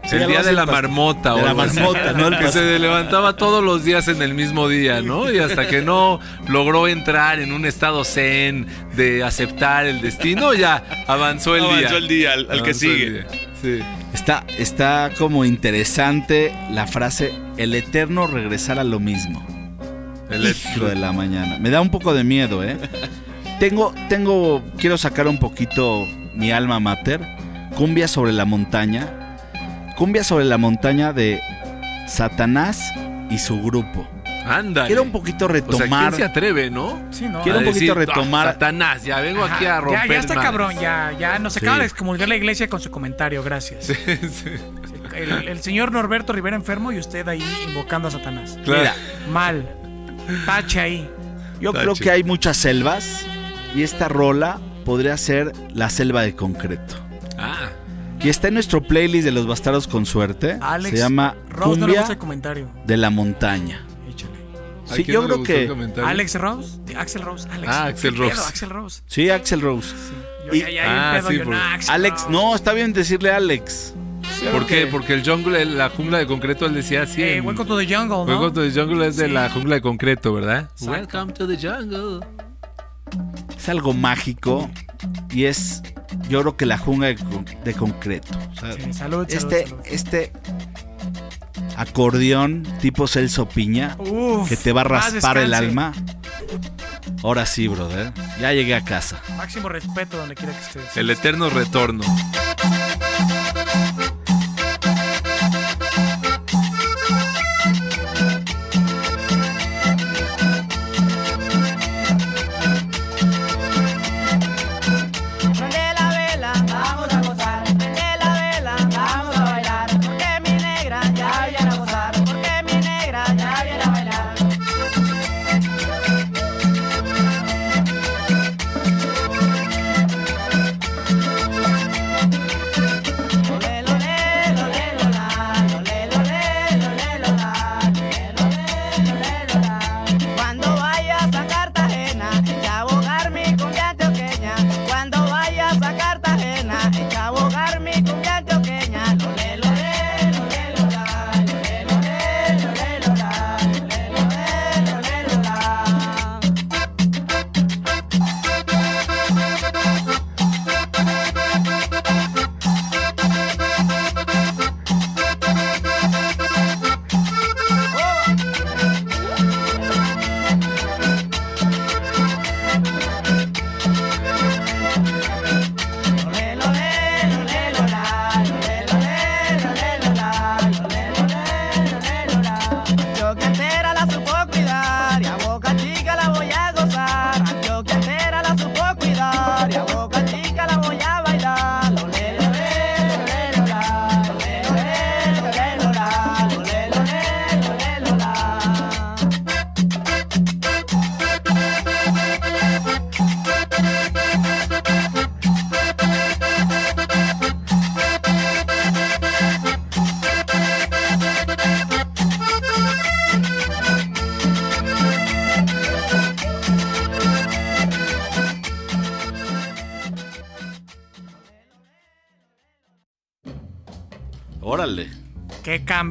[SPEAKER 3] Sí,
[SPEAKER 2] el día de la marmota.
[SPEAKER 3] de
[SPEAKER 2] o
[SPEAKER 3] la
[SPEAKER 2] así.
[SPEAKER 3] marmota, ¿no? El
[SPEAKER 2] que se levantaba todos los días en el mismo día, ¿no? Y hasta que no logró entrar en un estado zen de aceptar el destino, ya avanzó el día.
[SPEAKER 5] Avanzó el día, al- al que sigue.
[SPEAKER 2] Sí.
[SPEAKER 3] Está, está como interesante la frase, el eterno regresar a lo mismo.
[SPEAKER 2] El
[SPEAKER 3] Hijo de la mañana. Me da un poco de miedo, ¿eh? Tengo, tengo, quiero sacar un poquito mi alma mater. Cumbia sobre la montaña. Cumbia sobre la montaña de Satanás y su grupo.
[SPEAKER 2] Ándale.
[SPEAKER 3] Quiero un poquito
[SPEAKER 2] O sea,
[SPEAKER 3] retomar.
[SPEAKER 2] ¿quién se atreve, no?
[SPEAKER 4] Sí, ¿no?
[SPEAKER 3] Quiero
[SPEAKER 2] A
[SPEAKER 3] un poquito
[SPEAKER 2] decir,
[SPEAKER 3] retomar-
[SPEAKER 2] "Ah, Satanás, ya vengo
[SPEAKER 4] Ajá,
[SPEAKER 2] aquí a romper.
[SPEAKER 4] ya, ya está
[SPEAKER 2] madres".
[SPEAKER 4] cabrón, ya, ya nos
[SPEAKER 3] Sí.
[SPEAKER 4] acaba de excomulgar la iglesia con su comentario, gracias.
[SPEAKER 2] Sí, sí.
[SPEAKER 4] El, el señor Norberto Rivera enfermo y usted ahí invocando a Satanás.
[SPEAKER 2] Claro.
[SPEAKER 3] Mira,
[SPEAKER 4] Mal. Tache ahí.
[SPEAKER 3] yo
[SPEAKER 2] Tache.
[SPEAKER 3] creo que hay muchas selvas y esta rola podría ser la selva de concreto.
[SPEAKER 2] Ah,
[SPEAKER 3] Y está en nuestro playlist de los bastardos con suerte.
[SPEAKER 4] Alex
[SPEAKER 3] Se llama
[SPEAKER 4] Rose no le
[SPEAKER 3] Cumbia
[SPEAKER 4] el comentario.
[SPEAKER 3] de la montaña.
[SPEAKER 4] Échale.
[SPEAKER 2] ¿a
[SPEAKER 3] Sí, yo
[SPEAKER 2] no
[SPEAKER 3] creo que?
[SPEAKER 4] Alex Rose, Axel Rose, Alex.
[SPEAKER 2] Ah, Axel
[SPEAKER 4] ¿Qué pedo,
[SPEAKER 2] Rose.
[SPEAKER 4] Axel Rose.
[SPEAKER 3] Sí, Axel Rose.
[SPEAKER 4] Yo
[SPEAKER 3] Y-
[SPEAKER 4] ya, ya,
[SPEAKER 2] Ah,
[SPEAKER 4] pedo,
[SPEAKER 2] sí,
[SPEAKER 4] yo,
[SPEAKER 2] por-
[SPEAKER 4] no, Axel
[SPEAKER 3] Alex,
[SPEAKER 4] Rose.
[SPEAKER 3] no, está bien decirle Alex.
[SPEAKER 2] ¿Por qué? Porque el jungle, la jungla de concreto, él decía así.
[SPEAKER 4] Eh, Welcome to the Jungle, ¿no?
[SPEAKER 2] Welcome to the jungle es de
[SPEAKER 4] Sí.
[SPEAKER 2] la jungla de concreto, ¿verdad?
[SPEAKER 4] Exacto.
[SPEAKER 2] Welcome to the jungle.
[SPEAKER 3] Es algo mágico y es, yo creo que la jungla de, con- de concreto. O sea,
[SPEAKER 4] Sí, salud, salud,
[SPEAKER 3] este,
[SPEAKER 4] salud.
[SPEAKER 3] este acordeón tipo Celso Piña
[SPEAKER 4] Uf,
[SPEAKER 3] que te va a raspar el alma. Ahora sí, brother. Ya llegué a casa.
[SPEAKER 4] Máximo respeto donde quiera que estés.
[SPEAKER 2] El eterno retorno.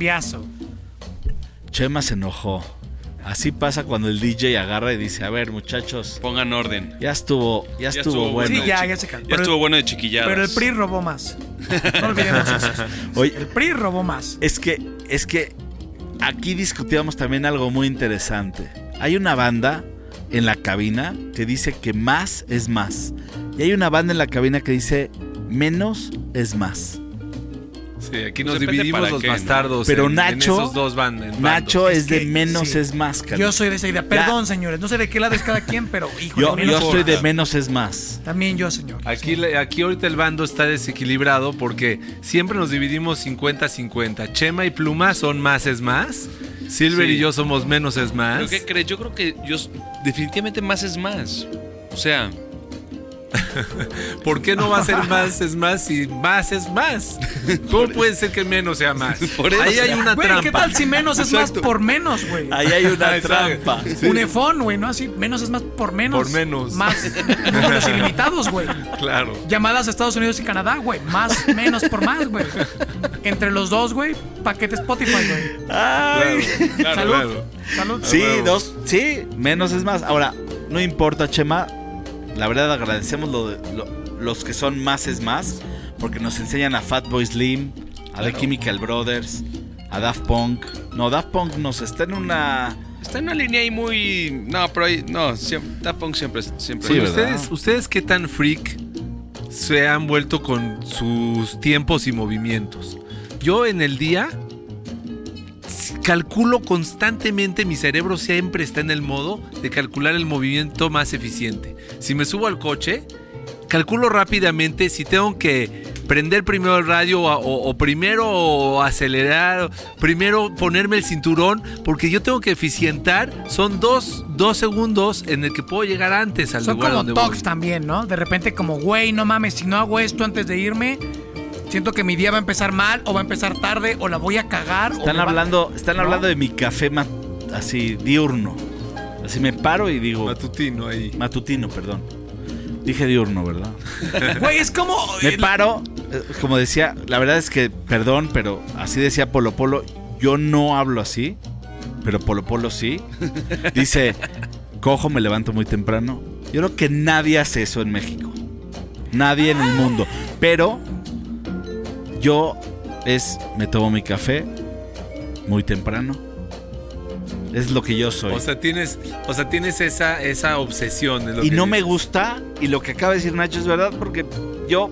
[SPEAKER 4] Cambiazo.
[SPEAKER 3] Chema se enojó. Así pasa cuando el DJ agarra y dice, a ver, muchachos,
[SPEAKER 5] Pongan orden.
[SPEAKER 3] ya estuvo, ya, estuvo, bueno.
[SPEAKER 4] Sí, ya, ya se.
[SPEAKER 5] Ya
[SPEAKER 4] Pero-
[SPEAKER 5] estuvo bueno de chiquilladas.
[SPEAKER 4] Pero el PRI robó más. No olvidemos eso.
[SPEAKER 3] Oye,
[SPEAKER 4] El PRI robó más.
[SPEAKER 3] Es que, es que aquí discutíamos también algo muy interesante. Hay una banda en la cabina que dice que más es más. Y hay una banda en la cabina que dice menos es más.
[SPEAKER 2] Sí, aquí
[SPEAKER 5] Pues
[SPEAKER 2] nos
[SPEAKER 5] depende
[SPEAKER 2] dividimos
[SPEAKER 5] para
[SPEAKER 2] los
[SPEAKER 5] qué, ¿no?
[SPEAKER 2] bastardos.
[SPEAKER 3] Pero
[SPEAKER 2] en- en
[SPEAKER 3] Nacho-
[SPEAKER 2] esos dos en
[SPEAKER 3] Nacho
[SPEAKER 2] bandos.
[SPEAKER 3] es de
[SPEAKER 4] que-
[SPEAKER 3] menos
[SPEAKER 4] sí.
[SPEAKER 3] es más. Carlos.
[SPEAKER 4] Yo soy de esa idea. Perdón, señores. No sé de qué lado es cada quien, pero hijo
[SPEAKER 3] yo, yo soy de menos es más.
[SPEAKER 4] También yo, señor.
[SPEAKER 2] Aquí, le- aquí ahorita el bando está desequilibrado porque siempre nos dividimos 50-50. Chema y Pluma son más es más. Silver
[SPEAKER 5] Sí.
[SPEAKER 2] y yo somos menos es más.
[SPEAKER 5] ¿Pero qué crees? Yo creo que yo definitivamente más es más. O sea,
[SPEAKER 2] ¿Por qué no va a ser más es más si más es más? ¿Cómo puede ser que menos sea más?
[SPEAKER 5] Por eso.
[SPEAKER 2] Ahí hay una
[SPEAKER 4] Güey,
[SPEAKER 2] trampa.
[SPEAKER 4] ¿qué tal si menos es más por menos, güey?
[SPEAKER 3] Ahí hay una
[SPEAKER 2] Exacto.
[SPEAKER 3] trampa.
[SPEAKER 4] Un efón, güey, ¿no? Así, menos es más por menos.
[SPEAKER 2] Por menos.
[SPEAKER 4] Más números ilimitados, güey.
[SPEAKER 2] Claro.
[SPEAKER 4] Llamadas a Estados Unidos y Canadá, güey. Más, menos por más, güey. Entre los dos, güey, paquete Spotify, güey.
[SPEAKER 3] Ay.
[SPEAKER 2] Claro,
[SPEAKER 4] Salud.
[SPEAKER 2] claro.
[SPEAKER 4] Salud.
[SPEAKER 3] Sí, dos, sí, menos es más. Ahora, no importa, Chema. La verdad agradecemos lo de- lo- los que son más es más, porque nos enseñan a Fatboy Slim, a The Chemical Brothers, a Daft Punk. No, Daft Punk nos está en una.
[SPEAKER 5] está en una línea ahí muy. No, pero ahí. No, siempre, Da Punk siempre. siempre
[SPEAKER 3] Sí.
[SPEAKER 2] ¿ustedes, ¿Ustedes qué tan freak se han vuelto con sus tiempos y movimientos? Yo en el día calculo constantemente, mi cerebro siempre está en el modo de calcular el movimiento más eficiente. Si me subo al coche, calculo rápidamente si tengo que prender primero el radio o, o- o primero acelerar, o primero ponerme el cinturón, porque yo tengo que eficientar. Son dos, dos segundos en el que puedo llegar antes al
[SPEAKER 4] Son
[SPEAKER 2] lugar
[SPEAKER 4] como
[SPEAKER 2] donde voy.
[SPEAKER 4] talks también, ¿no? De repente como, güey, no mames, si no hago esto antes de irme, siento que mi día va a empezar mal o va a empezar tarde o la voy a cagar. o
[SPEAKER 3] Están
[SPEAKER 4] va-
[SPEAKER 3] hablando, están
[SPEAKER 4] ¿No?
[SPEAKER 3] hablando de mi café así diurno. Así me paro y digo.
[SPEAKER 2] Matutino ahí.
[SPEAKER 3] matutino, perdón. Dije diurno, ¿verdad?
[SPEAKER 4] Güey, es como...
[SPEAKER 3] Me paro, eh, como decía, la verdad es que, perdón, pero así decía Polo Polo, yo no hablo así, pero Polo Polo sí. Dice, cojo, me levanto muy temprano. Yo creo que nadie hace eso en México. Nadie en el mundo. Pero yo es, me tomo mi café muy temprano. Es lo que yo soy.
[SPEAKER 2] O sea, tienes, o sea, tienes esa, esa obsesión. es lo
[SPEAKER 3] y
[SPEAKER 2] que
[SPEAKER 3] no me
[SPEAKER 2] dices.
[SPEAKER 3] gusta, y lo que acaba de decir Nacho es verdad, porque yo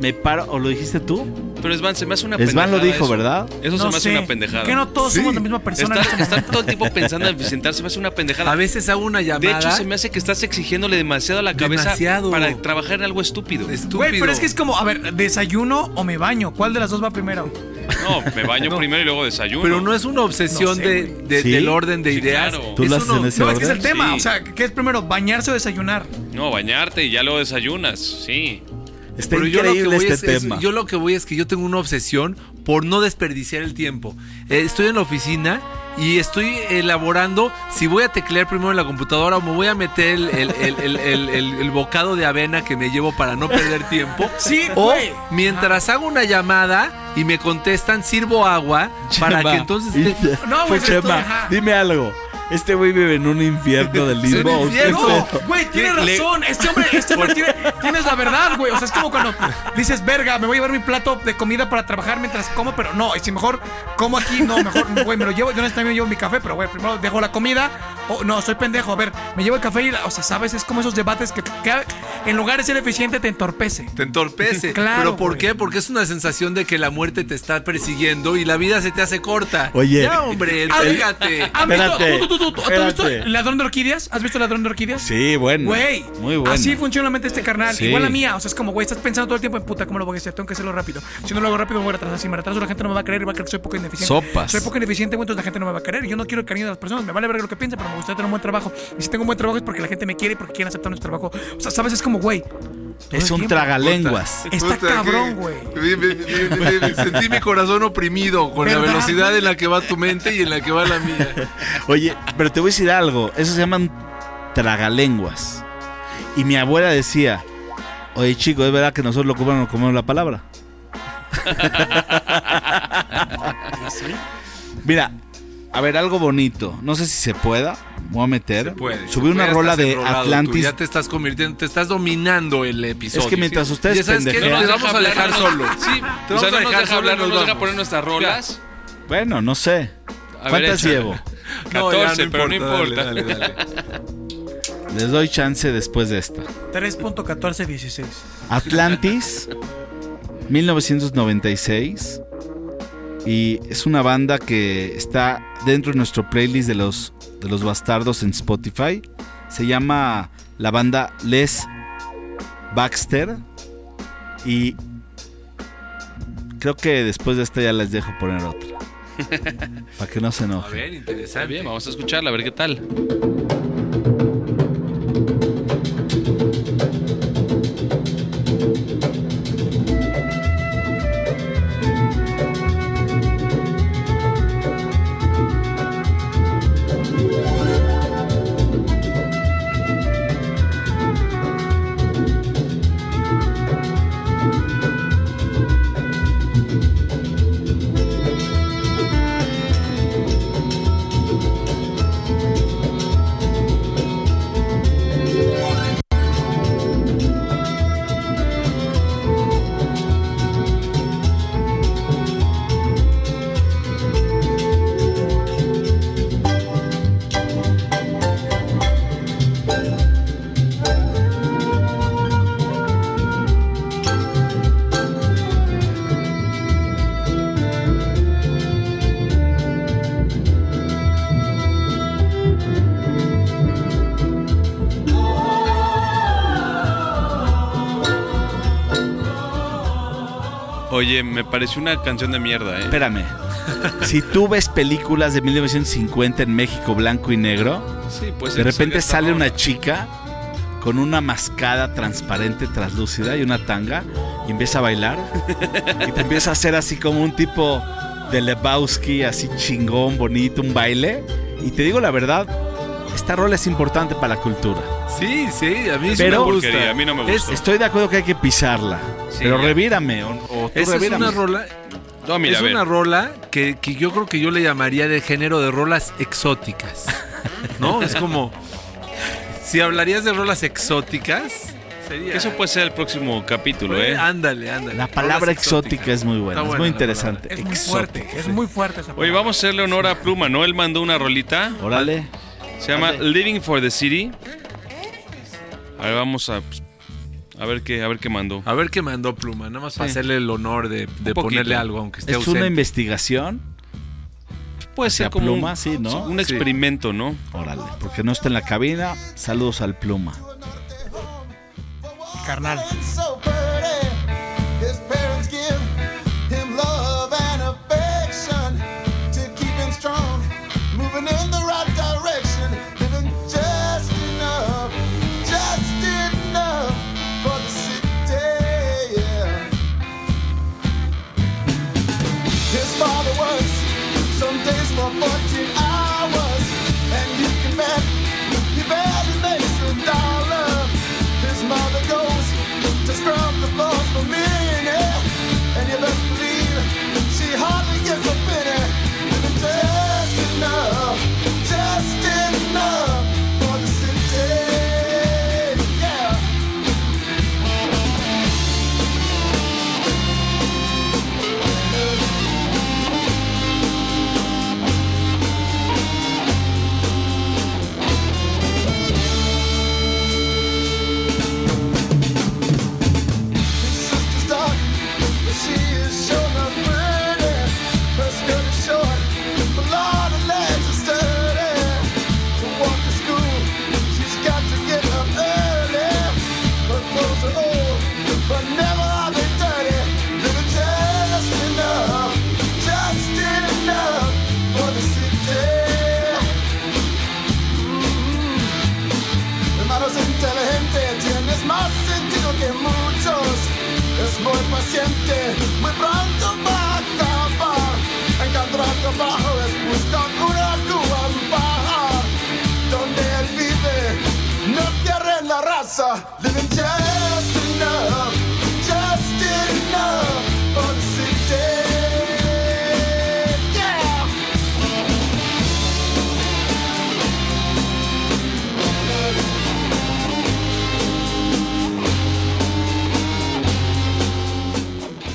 [SPEAKER 3] me paro, o lo dijiste tú,
[SPEAKER 5] Pero Svan, se me hace una
[SPEAKER 3] Svan lo
[SPEAKER 5] pendejada
[SPEAKER 3] dijo,
[SPEAKER 5] eso.
[SPEAKER 3] ¿verdad?
[SPEAKER 5] Eso se
[SPEAKER 4] no
[SPEAKER 5] me hace
[SPEAKER 4] sé.
[SPEAKER 5] una pendejada.
[SPEAKER 4] Que no todos somos la misma persona.
[SPEAKER 5] Estar, estar todo el tiempo pensando en eficientar se me hace una pendejada.
[SPEAKER 2] A veces hago una llamada.
[SPEAKER 5] de hecho, se me hace que estás exigiéndole demasiado a la cabeza
[SPEAKER 2] Demasiado.
[SPEAKER 5] para trabajar en algo estúpido.
[SPEAKER 2] estúpido.
[SPEAKER 4] Güey, pero es que es como, a ver, ¿desayuno o me baño? ¿Cuál de las dos va primero?
[SPEAKER 5] No, me baño primero y luego desayuno.
[SPEAKER 2] Pero no es una obsesión
[SPEAKER 4] No sé,
[SPEAKER 2] de,
[SPEAKER 4] güey.
[SPEAKER 2] de-
[SPEAKER 3] ¿Sí?
[SPEAKER 2] del orden de
[SPEAKER 5] Sí,
[SPEAKER 2] ideas.
[SPEAKER 5] claro.
[SPEAKER 3] ¿Tú
[SPEAKER 2] Es
[SPEAKER 3] lo haces
[SPEAKER 2] uno-
[SPEAKER 3] en ese
[SPEAKER 4] No, es que es el tema.
[SPEAKER 5] Sí.
[SPEAKER 4] O sea, ¿qué es primero? ¿Bañarse o desayunar?
[SPEAKER 5] No, bañarte y ya luego desayunas, sí.
[SPEAKER 3] Está
[SPEAKER 2] Pero yo lo, que
[SPEAKER 3] increíble
[SPEAKER 2] voy
[SPEAKER 3] este
[SPEAKER 2] es, es-
[SPEAKER 3] tema.
[SPEAKER 2] yo lo que voy es que yo tengo una obsesión por no desperdiciar el tiempo. Eh, estoy en la oficina y estoy elaborando si voy a teclear primero en la computadora o me voy a meter el, el- el- el- bocado de avena que me llevo para no perder tiempo.
[SPEAKER 4] Sí,
[SPEAKER 2] O
[SPEAKER 4] güey.
[SPEAKER 2] mientras hago una llamada y me contestan, sirvo agua para que entonces... esté-
[SPEAKER 4] No,
[SPEAKER 3] Pues, Chema, dime algo. ¿Este güey vive en un infierno del limbo?
[SPEAKER 2] un
[SPEAKER 3] o qué
[SPEAKER 2] infierno.
[SPEAKER 4] No, güey, tienes
[SPEAKER 5] Le-
[SPEAKER 4] razón. Este hombre, este hombre tiene, tienes la verdad, güey. O sea, es como cuando dices, verga, me voy a llevar mi plato de comida para trabajar mientras como, pero no, y si mejor como aquí, no, mejor, güey, me lo llevo, yo honestamente me llevo mi café, pero güey, primero dejo la comida, o no, soy pendejo, a ver, me llevo el café y, la- o sea, sabes, es como esos debates que, que en lugar de ser eficiente te entorpece.
[SPEAKER 2] Te entorpece.
[SPEAKER 4] Claro,
[SPEAKER 2] ¿Pero por
[SPEAKER 4] güey.
[SPEAKER 2] qué? Porque es una sensación de que la muerte te está persiguiendo y la vida se te hace corta.
[SPEAKER 3] Oye.
[SPEAKER 2] Ya, hombre,
[SPEAKER 4] Ah,
[SPEAKER 2] entrégate.
[SPEAKER 4] ¿Has visto,
[SPEAKER 3] Espérate,
[SPEAKER 4] tú, tú, tú, tú, ¿tú has visto. Ladrón de Orquídeas? ¿Has visto Ladrón de Orquídeas?
[SPEAKER 3] Sí, bueno.
[SPEAKER 4] Güey,
[SPEAKER 3] Muy bueno.
[SPEAKER 4] así funciona la mente este carnal.
[SPEAKER 3] Sí.
[SPEAKER 4] Igual la mía. O sea, es como, güey, estás pensando todo el tiempo en puta, ¿cómo lo voy a hacer? Tengo que hacerlo rápido. Si no lo hago rápido, me voy a retrasar. Si me retraso, la gente no me va a creer y va a creer que soy poco ineficiente.
[SPEAKER 3] Sopas.
[SPEAKER 4] Soy poco ineficiente, güey, entonces la gente no me va a querer. Yo no quiero el cariño de las personas. Me vale ver lo que piensen, pero me gustaría tener un buen trabajo. Y si tengo un buen trabajo es porque la gente me quiere y porque quieren aceptar nuestro trabajo. O sea, ¿sabes? Es como, güey.
[SPEAKER 3] Es un tragalenguas.
[SPEAKER 4] Está
[SPEAKER 2] Puta,
[SPEAKER 4] cabrón, güey.
[SPEAKER 2] Sentí mi corazón oprimido con la
[SPEAKER 4] ¿Verdad,
[SPEAKER 2] velocidad en la que va tu mente y en la que va la mía.
[SPEAKER 3] Oye, pero te voy a decir algo. Eso se llaman tragalenguas. Y mi abuela decía, oye chico, es verdad que nosotros lo ocupamos como la palabra. Mira, a ver, algo bonito. No sé si se pueda. Voy a meter.
[SPEAKER 2] Puede,
[SPEAKER 3] Subí
[SPEAKER 2] se
[SPEAKER 3] una
[SPEAKER 2] puede,
[SPEAKER 3] rola
[SPEAKER 2] estás
[SPEAKER 3] de
[SPEAKER 2] enrolado, tú
[SPEAKER 3] Atlantis.
[SPEAKER 2] Ya te estás convirtiendo, te estás dominando el episodio.
[SPEAKER 3] Es que mientras ustedes
[SPEAKER 2] Ya sabes qué?
[SPEAKER 3] pendejean-
[SPEAKER 2] te vamos a dejar
[SPEAKER 5] no-
[SPEAKER 2] solo.
[SPEAKER 5] Sí,
[SPEAKER 2] Te
[SPEAKER 5] o
[SPEAKER 2] vamos
[SPEAKER 5] sea,
[SPEAKER 2] a
[SPEAKER 5] no nos
[SPEAKER 2] dejar
[SPEAKER 5] deja hablar, no
[SPEAKER 2] nos
[SPEAKER 5] nos deja
[SPEAKER 2] vamos.
[SPEAKER 5] poner nuestras rolas.
[SPEAKER 3] Bueno, no sé.
[SPEAKER 5] A ver,
[SPEAKER 3] ¿Cuántas
[SPEAKER 5] échale.
[SPEAKER 3] llevo?
[SPEAKER 2] No, ya
[SPEAKER 5] 14, pero no importa.
[SPEAKER 2] dale, dale, dale.
[SPEAKER 3] Les doy chance después de esta.
[SPEAKER 8] 3.1416.
[SPEAKER 3] Atlantis, 1996. Y es una banda que está dentro de nuestro playlist de los, de los bastardos en Spotify. Se llama la banda Les Baxter. Y creo que después de esta ya les dejo poner otra. Para que no se
[SPEAKER 2] A
[SPEAKER 3] enojen.
[SPEAKER 2] ver, interesante.
[SPEAKER 5] Bien, vamos a escucharla, a ver qué tal. Me pareció una canción de mierda, ¿eh?
[SPEAKER 3] Espérame. Si tú ves películas de 1950 en México blanco y negro,
[SPEAKER 5] Sí, pues
[SPEAKER 3] de repente sale una chica con una mascada transparente, translúcida y una tanga y empieza a bailar y te empieza a hacer así como un tipo de Lebowski, así chingón, bonito, un baile. Y te digo la verdad, esta rola es importante para la cultura.
[SPEAKER 2] Sí, sí, a mí sí
[SPEAKER 3] Pero-
[SPEAKER 2] me gusta.
[SPEAKER 5] Porquería, a mí no me
[SPEAKER 2] Es-
[SPEAKER 5] gustó.
[SPEAKER 3] Estoy de acuerdo que hay que pisarla,
[SPEAKER 5] Sí,
[SPEAKER 3] pero revírame o,
[SPEAKER 2] Esa es una rola,
[SPEAKER 5] No, mira,
[SPEAKER 2] es una rola que, que yo creo que yo le llamaría de género de rolas exóticas. ¿No? Es como. Si hablarías de rolas exóticas, sería.
[SPEAKER 5] Eso puede ser el próximo capítulo,
[SPEAKER 2] Pues,
[SPEAKER 5] ¿eh?
[SPEAKER 2] Ándale, ándale.
[SPEAKER 3] La palabra exótica es muy buena, es muy interesante.
[SPEAKER 8] Es muy
[SPEAKER 3] Exótica.
[SPEAKER 8] fuerte, es muy fuerte esa
[SPEAKER 5] Oye,
[SPEAKER 8] palabra.
[SPEAKER 5] vamos a hacerle honor a Pluma, ¿no? Él mandó una rolita.
[SPEAKER 3] Órale.
[SPEAKER 5] Se llama Living for the City. A ver, vamos a. pues, A ver qué, a ver qué mandó.
[SPEAKER 2] A ver qué mandó Pluma, nada más para
[SPEAKER 5] Sí.
[SPEAKER 2] hacerle el honor de, ponerle algo, aunque esté
[SPEAKER 3] Es
[SPEAKER 2] ausente.
[SPEAKER 3] una investigación.
[SPEAKER 5] Puede ser como
[SPEAKER 3] Pluma,
[SPEAKER 5] un,
[SPEAKER 3] sí, ¿no?
[SPEAKER 5] un
[SPEAKER 2] Sí.
[SPEAKER 5] experimento, ¿no?
[SPEAKER 3] Órale, porque no está en la cabina. Saludos al pluma.
[SPEAKER 8] Carnal.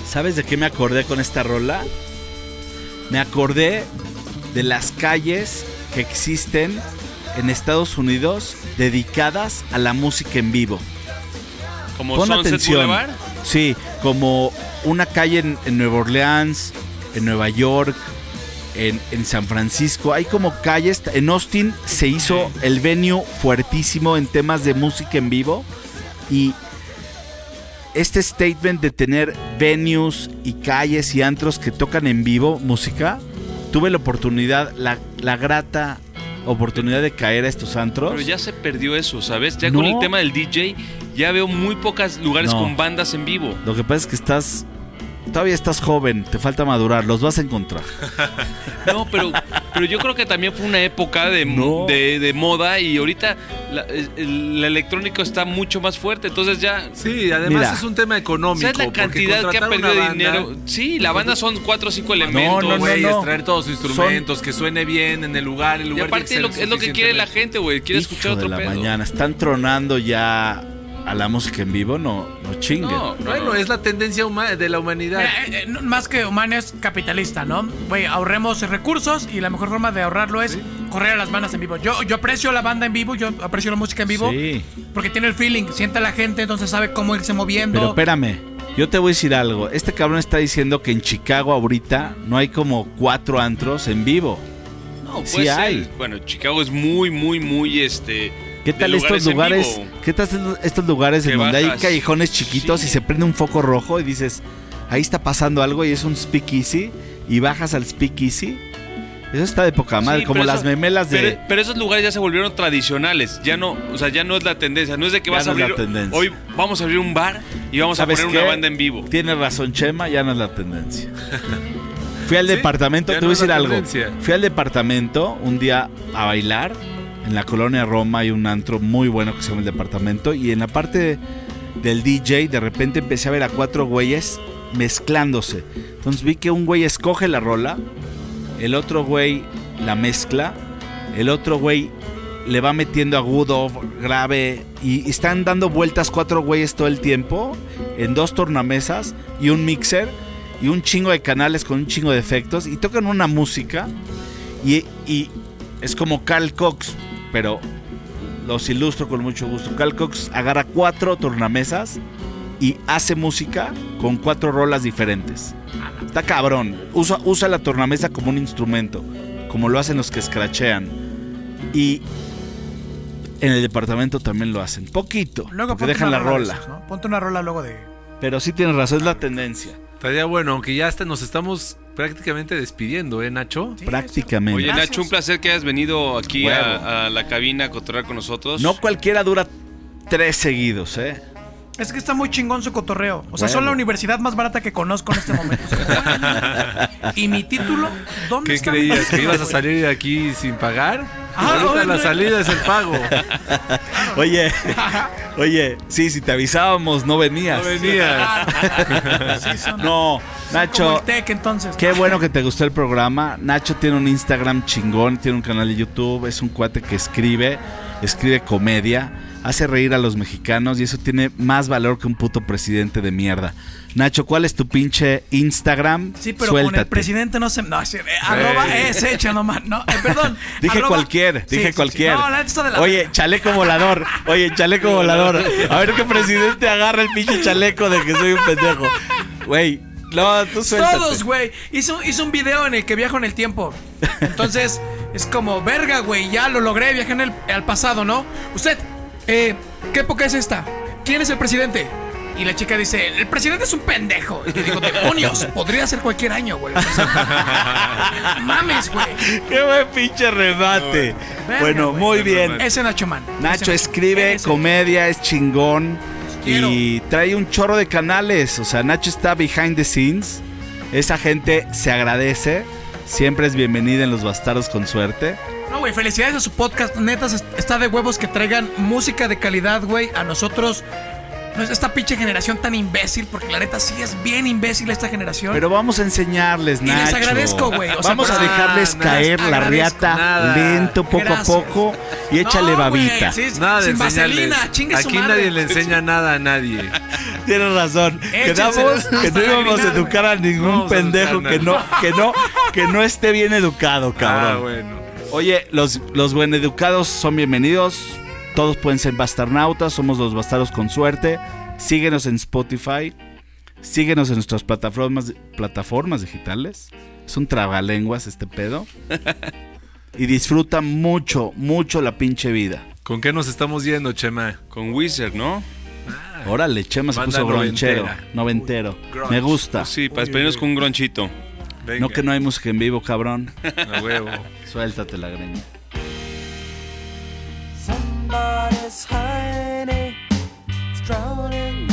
[SPEAKER 3] ¿Sabes de qué me acordé con esta rola? Me acordé de las calles que existen en Estados Unidos dedicadas a la música en vivo.
[SPEAKER 5] Como
[SPEAKER 3] Pon
[SPEAKER 5] Sunset
[SPEAKER 3] atención.
[SPEAKER 5] Boulevard.
[SPEAKER 3] Sí, como una calle en, en Nueva Orleans, en Nueva York, en, en San Francisco. Hay como calles. En Austin se hizo el venue fuertísimo en temas de música en vivo. Y este statement de tener venues y calles y antros que tocan en vivo música, tuve la oportunidad, la, la grata oportunidad de caer a estos antros.
[SPEAKER 5] Pero ya se perdió eso, ¿sabes? Ya
[SPEAKER 3] No.
[SPEAKER 5] con el tema del DJ, ya veo muy pocos lugares
[SPEAKER 3] No.
[SPEAKER 5] con bandas en vivo.
[SPEAKER 3] Lo que pasa es que estás. Todavía estás joven, te falta madurar, los vas a encontrar.
[SPEAKER 5] No, pero, pero yo creo que también fue una época de,
[SPEAKER 3] No.
[SPEAKER 5] de, de moda y ahorita la, el, electrónico está mucho más fuerte. Entonces ya.
[SPEAKER 2] Sí, además
[SPEAKER 3] Mira.
[SPEAKER 2] es un tema económico.
[SPEAKER 5] ¿Sabes la cantidad que ha perdido de dinero? Sí, la banda son cuatro o cinco elementos.
[SPEAKER 3] no, no,
[SPEAKER 2] güey,
[SPEAKER 3] no.
[SPEAKER 2] todos sus instrumentos, que suene bien en el lugar. El
[SPEAKER 5] Y
[SPEAKER 2] lugar
[SPEAKER 5] aparte lo-
[SPEAKER 2] que ser
[SPEAKER 5] es lo que quiere la gente, güey. Quiere
[SPEAKER 3] Hijo
[SPEAKER 5] escuchar otro
[SPEAKER 3] de la
[SPEAKER 5] pedo.
[SPEAKER 3] mañana. Están tronando ya a la música en vivo, no, no chinguen.
[SPEAKER 5] No, no,
[SPEAKER 2] Bueno,
[SPEAKER 5] no.
[SPEAKER 2] es la tendencia huma- de la humanidad.
[SPEAKER 4] Mira, eh, eh, no- más que humano es capitalista, ¿no? Güey, ahorremos recursos y la mejor forma de ahorrarlo es correr a las bandas en vivo. Yo, yo aprecio la banda en vivo, yo aprecio la música en vivo
[SPEAKER 3] Sí.
[SPEAKER 4] porque tiene el feeling, siente a la gente, entonces sabe cómo irse moviendo.
[SPEAKER 3] Pero espérame, yo te voy a decir algo. Este cabrón está diciendo que en Chicago ahorita no hay como cuatro antros en vivo.
[SPEAKER 5] No,
[SPEAKER 3] Sí
[SPEAKER 5] puede ser.
[SPEAKER 3] hay.
[SPEAKER 5] Bueno, Chicago es muy, muy, muy este.
[SPEAKER 3] ¿Qué tal estos
[SPEAKER 5] en
[SPEAKER 3] lugares? ¿Qué tal estos- estos lugares en donde hay
[SPEAKER 5] bajas.
[SPEAKER 3] callejones chiquitos
[SPEAKER 5] Sí.
[SPEAKER 3] y se prende un foco rojo y dices, ahí está pasando algo y es un speakeasy y bajas al speakeasy? Eso está de poca madre,
[SPEAKER 5] Sí,
[SPEAKER 3] como las
[SPEAKER 5] eso-
[SPEAKER 3] memelas de...
[SPEAKER 5] Pero, pero esos lugares ya se volvieron tradicionales. Ya no, o sea, ya no es la tendencia. No es de que
[SPEAKER 3] Ya
[SPEAKER 5] vas a
[SPEAKER 3] no es la
[SPEAKER 5] abrir.
[SPEAKER 3] tendencia.
[SPEAKER 5] Hoy vamos a abrir un bar y vamos a
[SPEAKER 3] ¿Sabes
[SPEAKER 5] poner
[SPEAKER 3] qué?
[SPEAKER 5] una banda en vivo.
[SPEAKER 3] Tienes razón, Chema, ya no es la tendencia. Fui al
[SPEAKER 2] Sí,
[SPEAKER 3] departamento,
[SPEAKER 2] ya
[SPEAKER 3] te voy a decir algo. Fui al departamento un día a bailar. En la colonia Roma hay un antro muy bueno que se llama el departamento. Y en la parte del DJ, de repente empecé a ver a cuatro güeyes mezclándose. Entonces vi que un güey escoge la rola, el otro güey la mezcla, el otro güey le va metiendo agudo, grave, y están dando vueltas cuatro güeyes todo el tiempo en dos tornamesas y un mixer y un chingo de canales con un chingo de efectos y tocan una música y, y es como Carl Cox, pero los ilustro con mucho gusto. Carl Cox agarra cuatro tornamesas y hace música con cuatro rolas diferentes. Está cabrón. Usa, usa la tornamesa como un instrumento, como lo hacen los que scratchean. Y en el departamento también lo hacen. Poquito.
[SPEAKER 4] Luego
[SPEAKER 3] porque dejan la rola.
[SPEAKER 4] Ponte una rola luego de.
[SPEAKER 3] Pero sí tienes razón, es la tendencia.
[SPEAKER 2] Estaría bueno, aunque ya hasta nos estamos prácticamente despidiendo, ¿eh, Nacho?
[SPEAKER 3] Prácticamente.
[SPEAKER 5] Oye,
[SPEAKER 4] Gracias.
[SPEAKER 5] Nacho, un placer que hayas venido aquí a, a la cabina a cotorrear con nosotros.
[SPEAKER 3] No cualquiera dura tres seguidos, ¿eh?
[SPEAKER 4] Es que está muy chingón su cotorreo. O sea, son la universidad más barata que conozco en este momento. y mi título, ¿dónde
[SPEAKER 2] ¿Qué
[SPEAKER 4] está
[SPEAKER 2] creías? ¿Que ibas a salir de aquí sin pagar?
[SPEAKER 4] Ah,
[SPEAKER 2] Ahorita la salida es el pago.
[SPEAKER 3] Oye, oye, sí, si te avisábamos, no venías.
[SPEAKER 2] No venías.
[SPEAKER 4] Sí, son-
[SPEAKER 3] No,
[SPEAKER 4] son como
[SPEAKER 3] Nacho,
[SPEAKER 4] el Tec, entonces.
[SPEAKER 3] qué bueno que te gustó el programa. Nacho tiene un Instagram chingón, tiene un canal de YouTube, es un cuate que escribe, escribe comedia, hace reír a los mexicanos y eso tiene más valor que un puto presidente de mierda. Nacho, ¿cuál es tu pinche Instagram?
[SPEAKER 4] Sí, pero con el
[SPEAKER 3] Suéltate.
[SPEAKER 4] presidente no se. No, sí, eh, arroba es hecha nomás. No, eh, perdón.
[SPEAKER 3] Dije
[SPEAKER 4] arroba-
[SPEAKER 3] cualquier,
[SPEAKER 4] Sí,
[SPEAKER 3] dije
[SPEAKER 4] sí,
[SPEAKER 3] cualquier.
[SPEAKER 4] No, la de la
[SPEAKER 3] Oye,
[SPEAKER 4] verga.
[SPEAKER 3] chaleco volador. Oye, chaleco volador. A ver qué presidente agarra el pinche chaleco de que soy un pendejo. Güey, no, tú suéltate.
[SPEAKER 4] Todos, güey. Hizo, hizo un video en el que viajo en el tiempo. Entonces, es como, verga, güey, ya lo logré, viajé en el, al pasado, ¿no? Usted, eh, ¿qué época es esta? ¿Quién es el presidente? Y la chica dice, el presidente es un pendejo. Y yo digo, demonios, podría ser cualquier año, güey. O sea, mames, güey.
[SPEAKER 3] Qué buen pinche remate. Bueno,
[SPEAKER 4] güey.
[SPEAKER 3] muy bien.
[SPEAKER 4] Ese Nacho Man.
[SPEAKER 3] Nacho
[SPEAKER 4] Ese-
[SPEAKER 3] escribe
[SPEAKER 4] ese.
[SPEAKER 3] comedia, es chingón.
[SPEAKER 4] quiero.
[SPEAKER 3] Y trae un chorro de canales. O sea, Nacho está behind the scenes. Esa gente se agradece. Siempre es bienvenida en Los Bastardos con Suerte.
[SPEAKER 4] No, güey, felicidades a su podcast. Neta, es- está de huevos que traigan música de calidad, güey. A nosotros no es esta pinche generación tan imbécil, porque la neta sí es bien imbécil esta generación.
[SPEAKER 3] Pero vamos a enseñarles,
[SPEAKER 4] Y les
[SPEAKER 3] Nacho.
[SPEAKER 4] agradezco, güey. O sea,
[SPEAKER 3] vamos a
[SPEAKER 4] pues,
[SPEAKER 3] dejarles
[SPEAKER 2] nada,
[SPEAKER 3] caer la riata
[SPEAKER 2] nada.
[SPEAKER 3] lento, poco
[SPEAKER 4] Gracias.
[SPEAKER 3] a poco y échale
[SPEAKER 4] No,
[SPEAKER 3] babita.
[SPEAKER 4] sí,
[SPEAKER 2] Nada de
[SPEAKER 4] sin
[SPEAKER 2] enseñarles.
[SPEAKER 4] vaselina, chingue su
[SPEAKER 2] Aquí
[SPEAKER 4] madre.
[SPEAKER 2] nadie le enseña nada a nadie.
[SPEAKER 3] Tienes razón. Quedamos que no íbamos a educar a ningún
[SPEAKER 2] No vamos a
[SPEAKER 3] pendejo
[SPEAKER 2] educar
[SPEAKER 3] que no, que no, que no esté bien educado, cabrón.
[SPEAKER 2] Ah, bueno.
[SPEAKER 3] Oye, los, los buen educados son bienvenidos. Todos pueden ser bastarnautas. Somos los bastardos con suerte. Síguenos en Spotify. Síguenos en nuestras plataformas, plataformas digitales. Es un tragalenguas este pedo. Y disfruta mucho, mucho la pinche vida.
[SPEAKER 2] ¿Con qué nos estamos yendo, Chema?
[SPEAKER 5] Con Wizard, ¿no?
[SPEAKER 3] Órale, Chema se puso gronchero. Noventero. Me gusta.
[SPEAKER 5] Sí, para despedirnos con un gronchito.
[SPEAKER 2] Venga.
[SPEAKER 3] No que no hay música en vivo, cabrón.
[SPEAKER 2] A huevo.
[SPEAKER 3] Suéltate la greña.
[SPEAKER 7] Somebody's hiding, drowning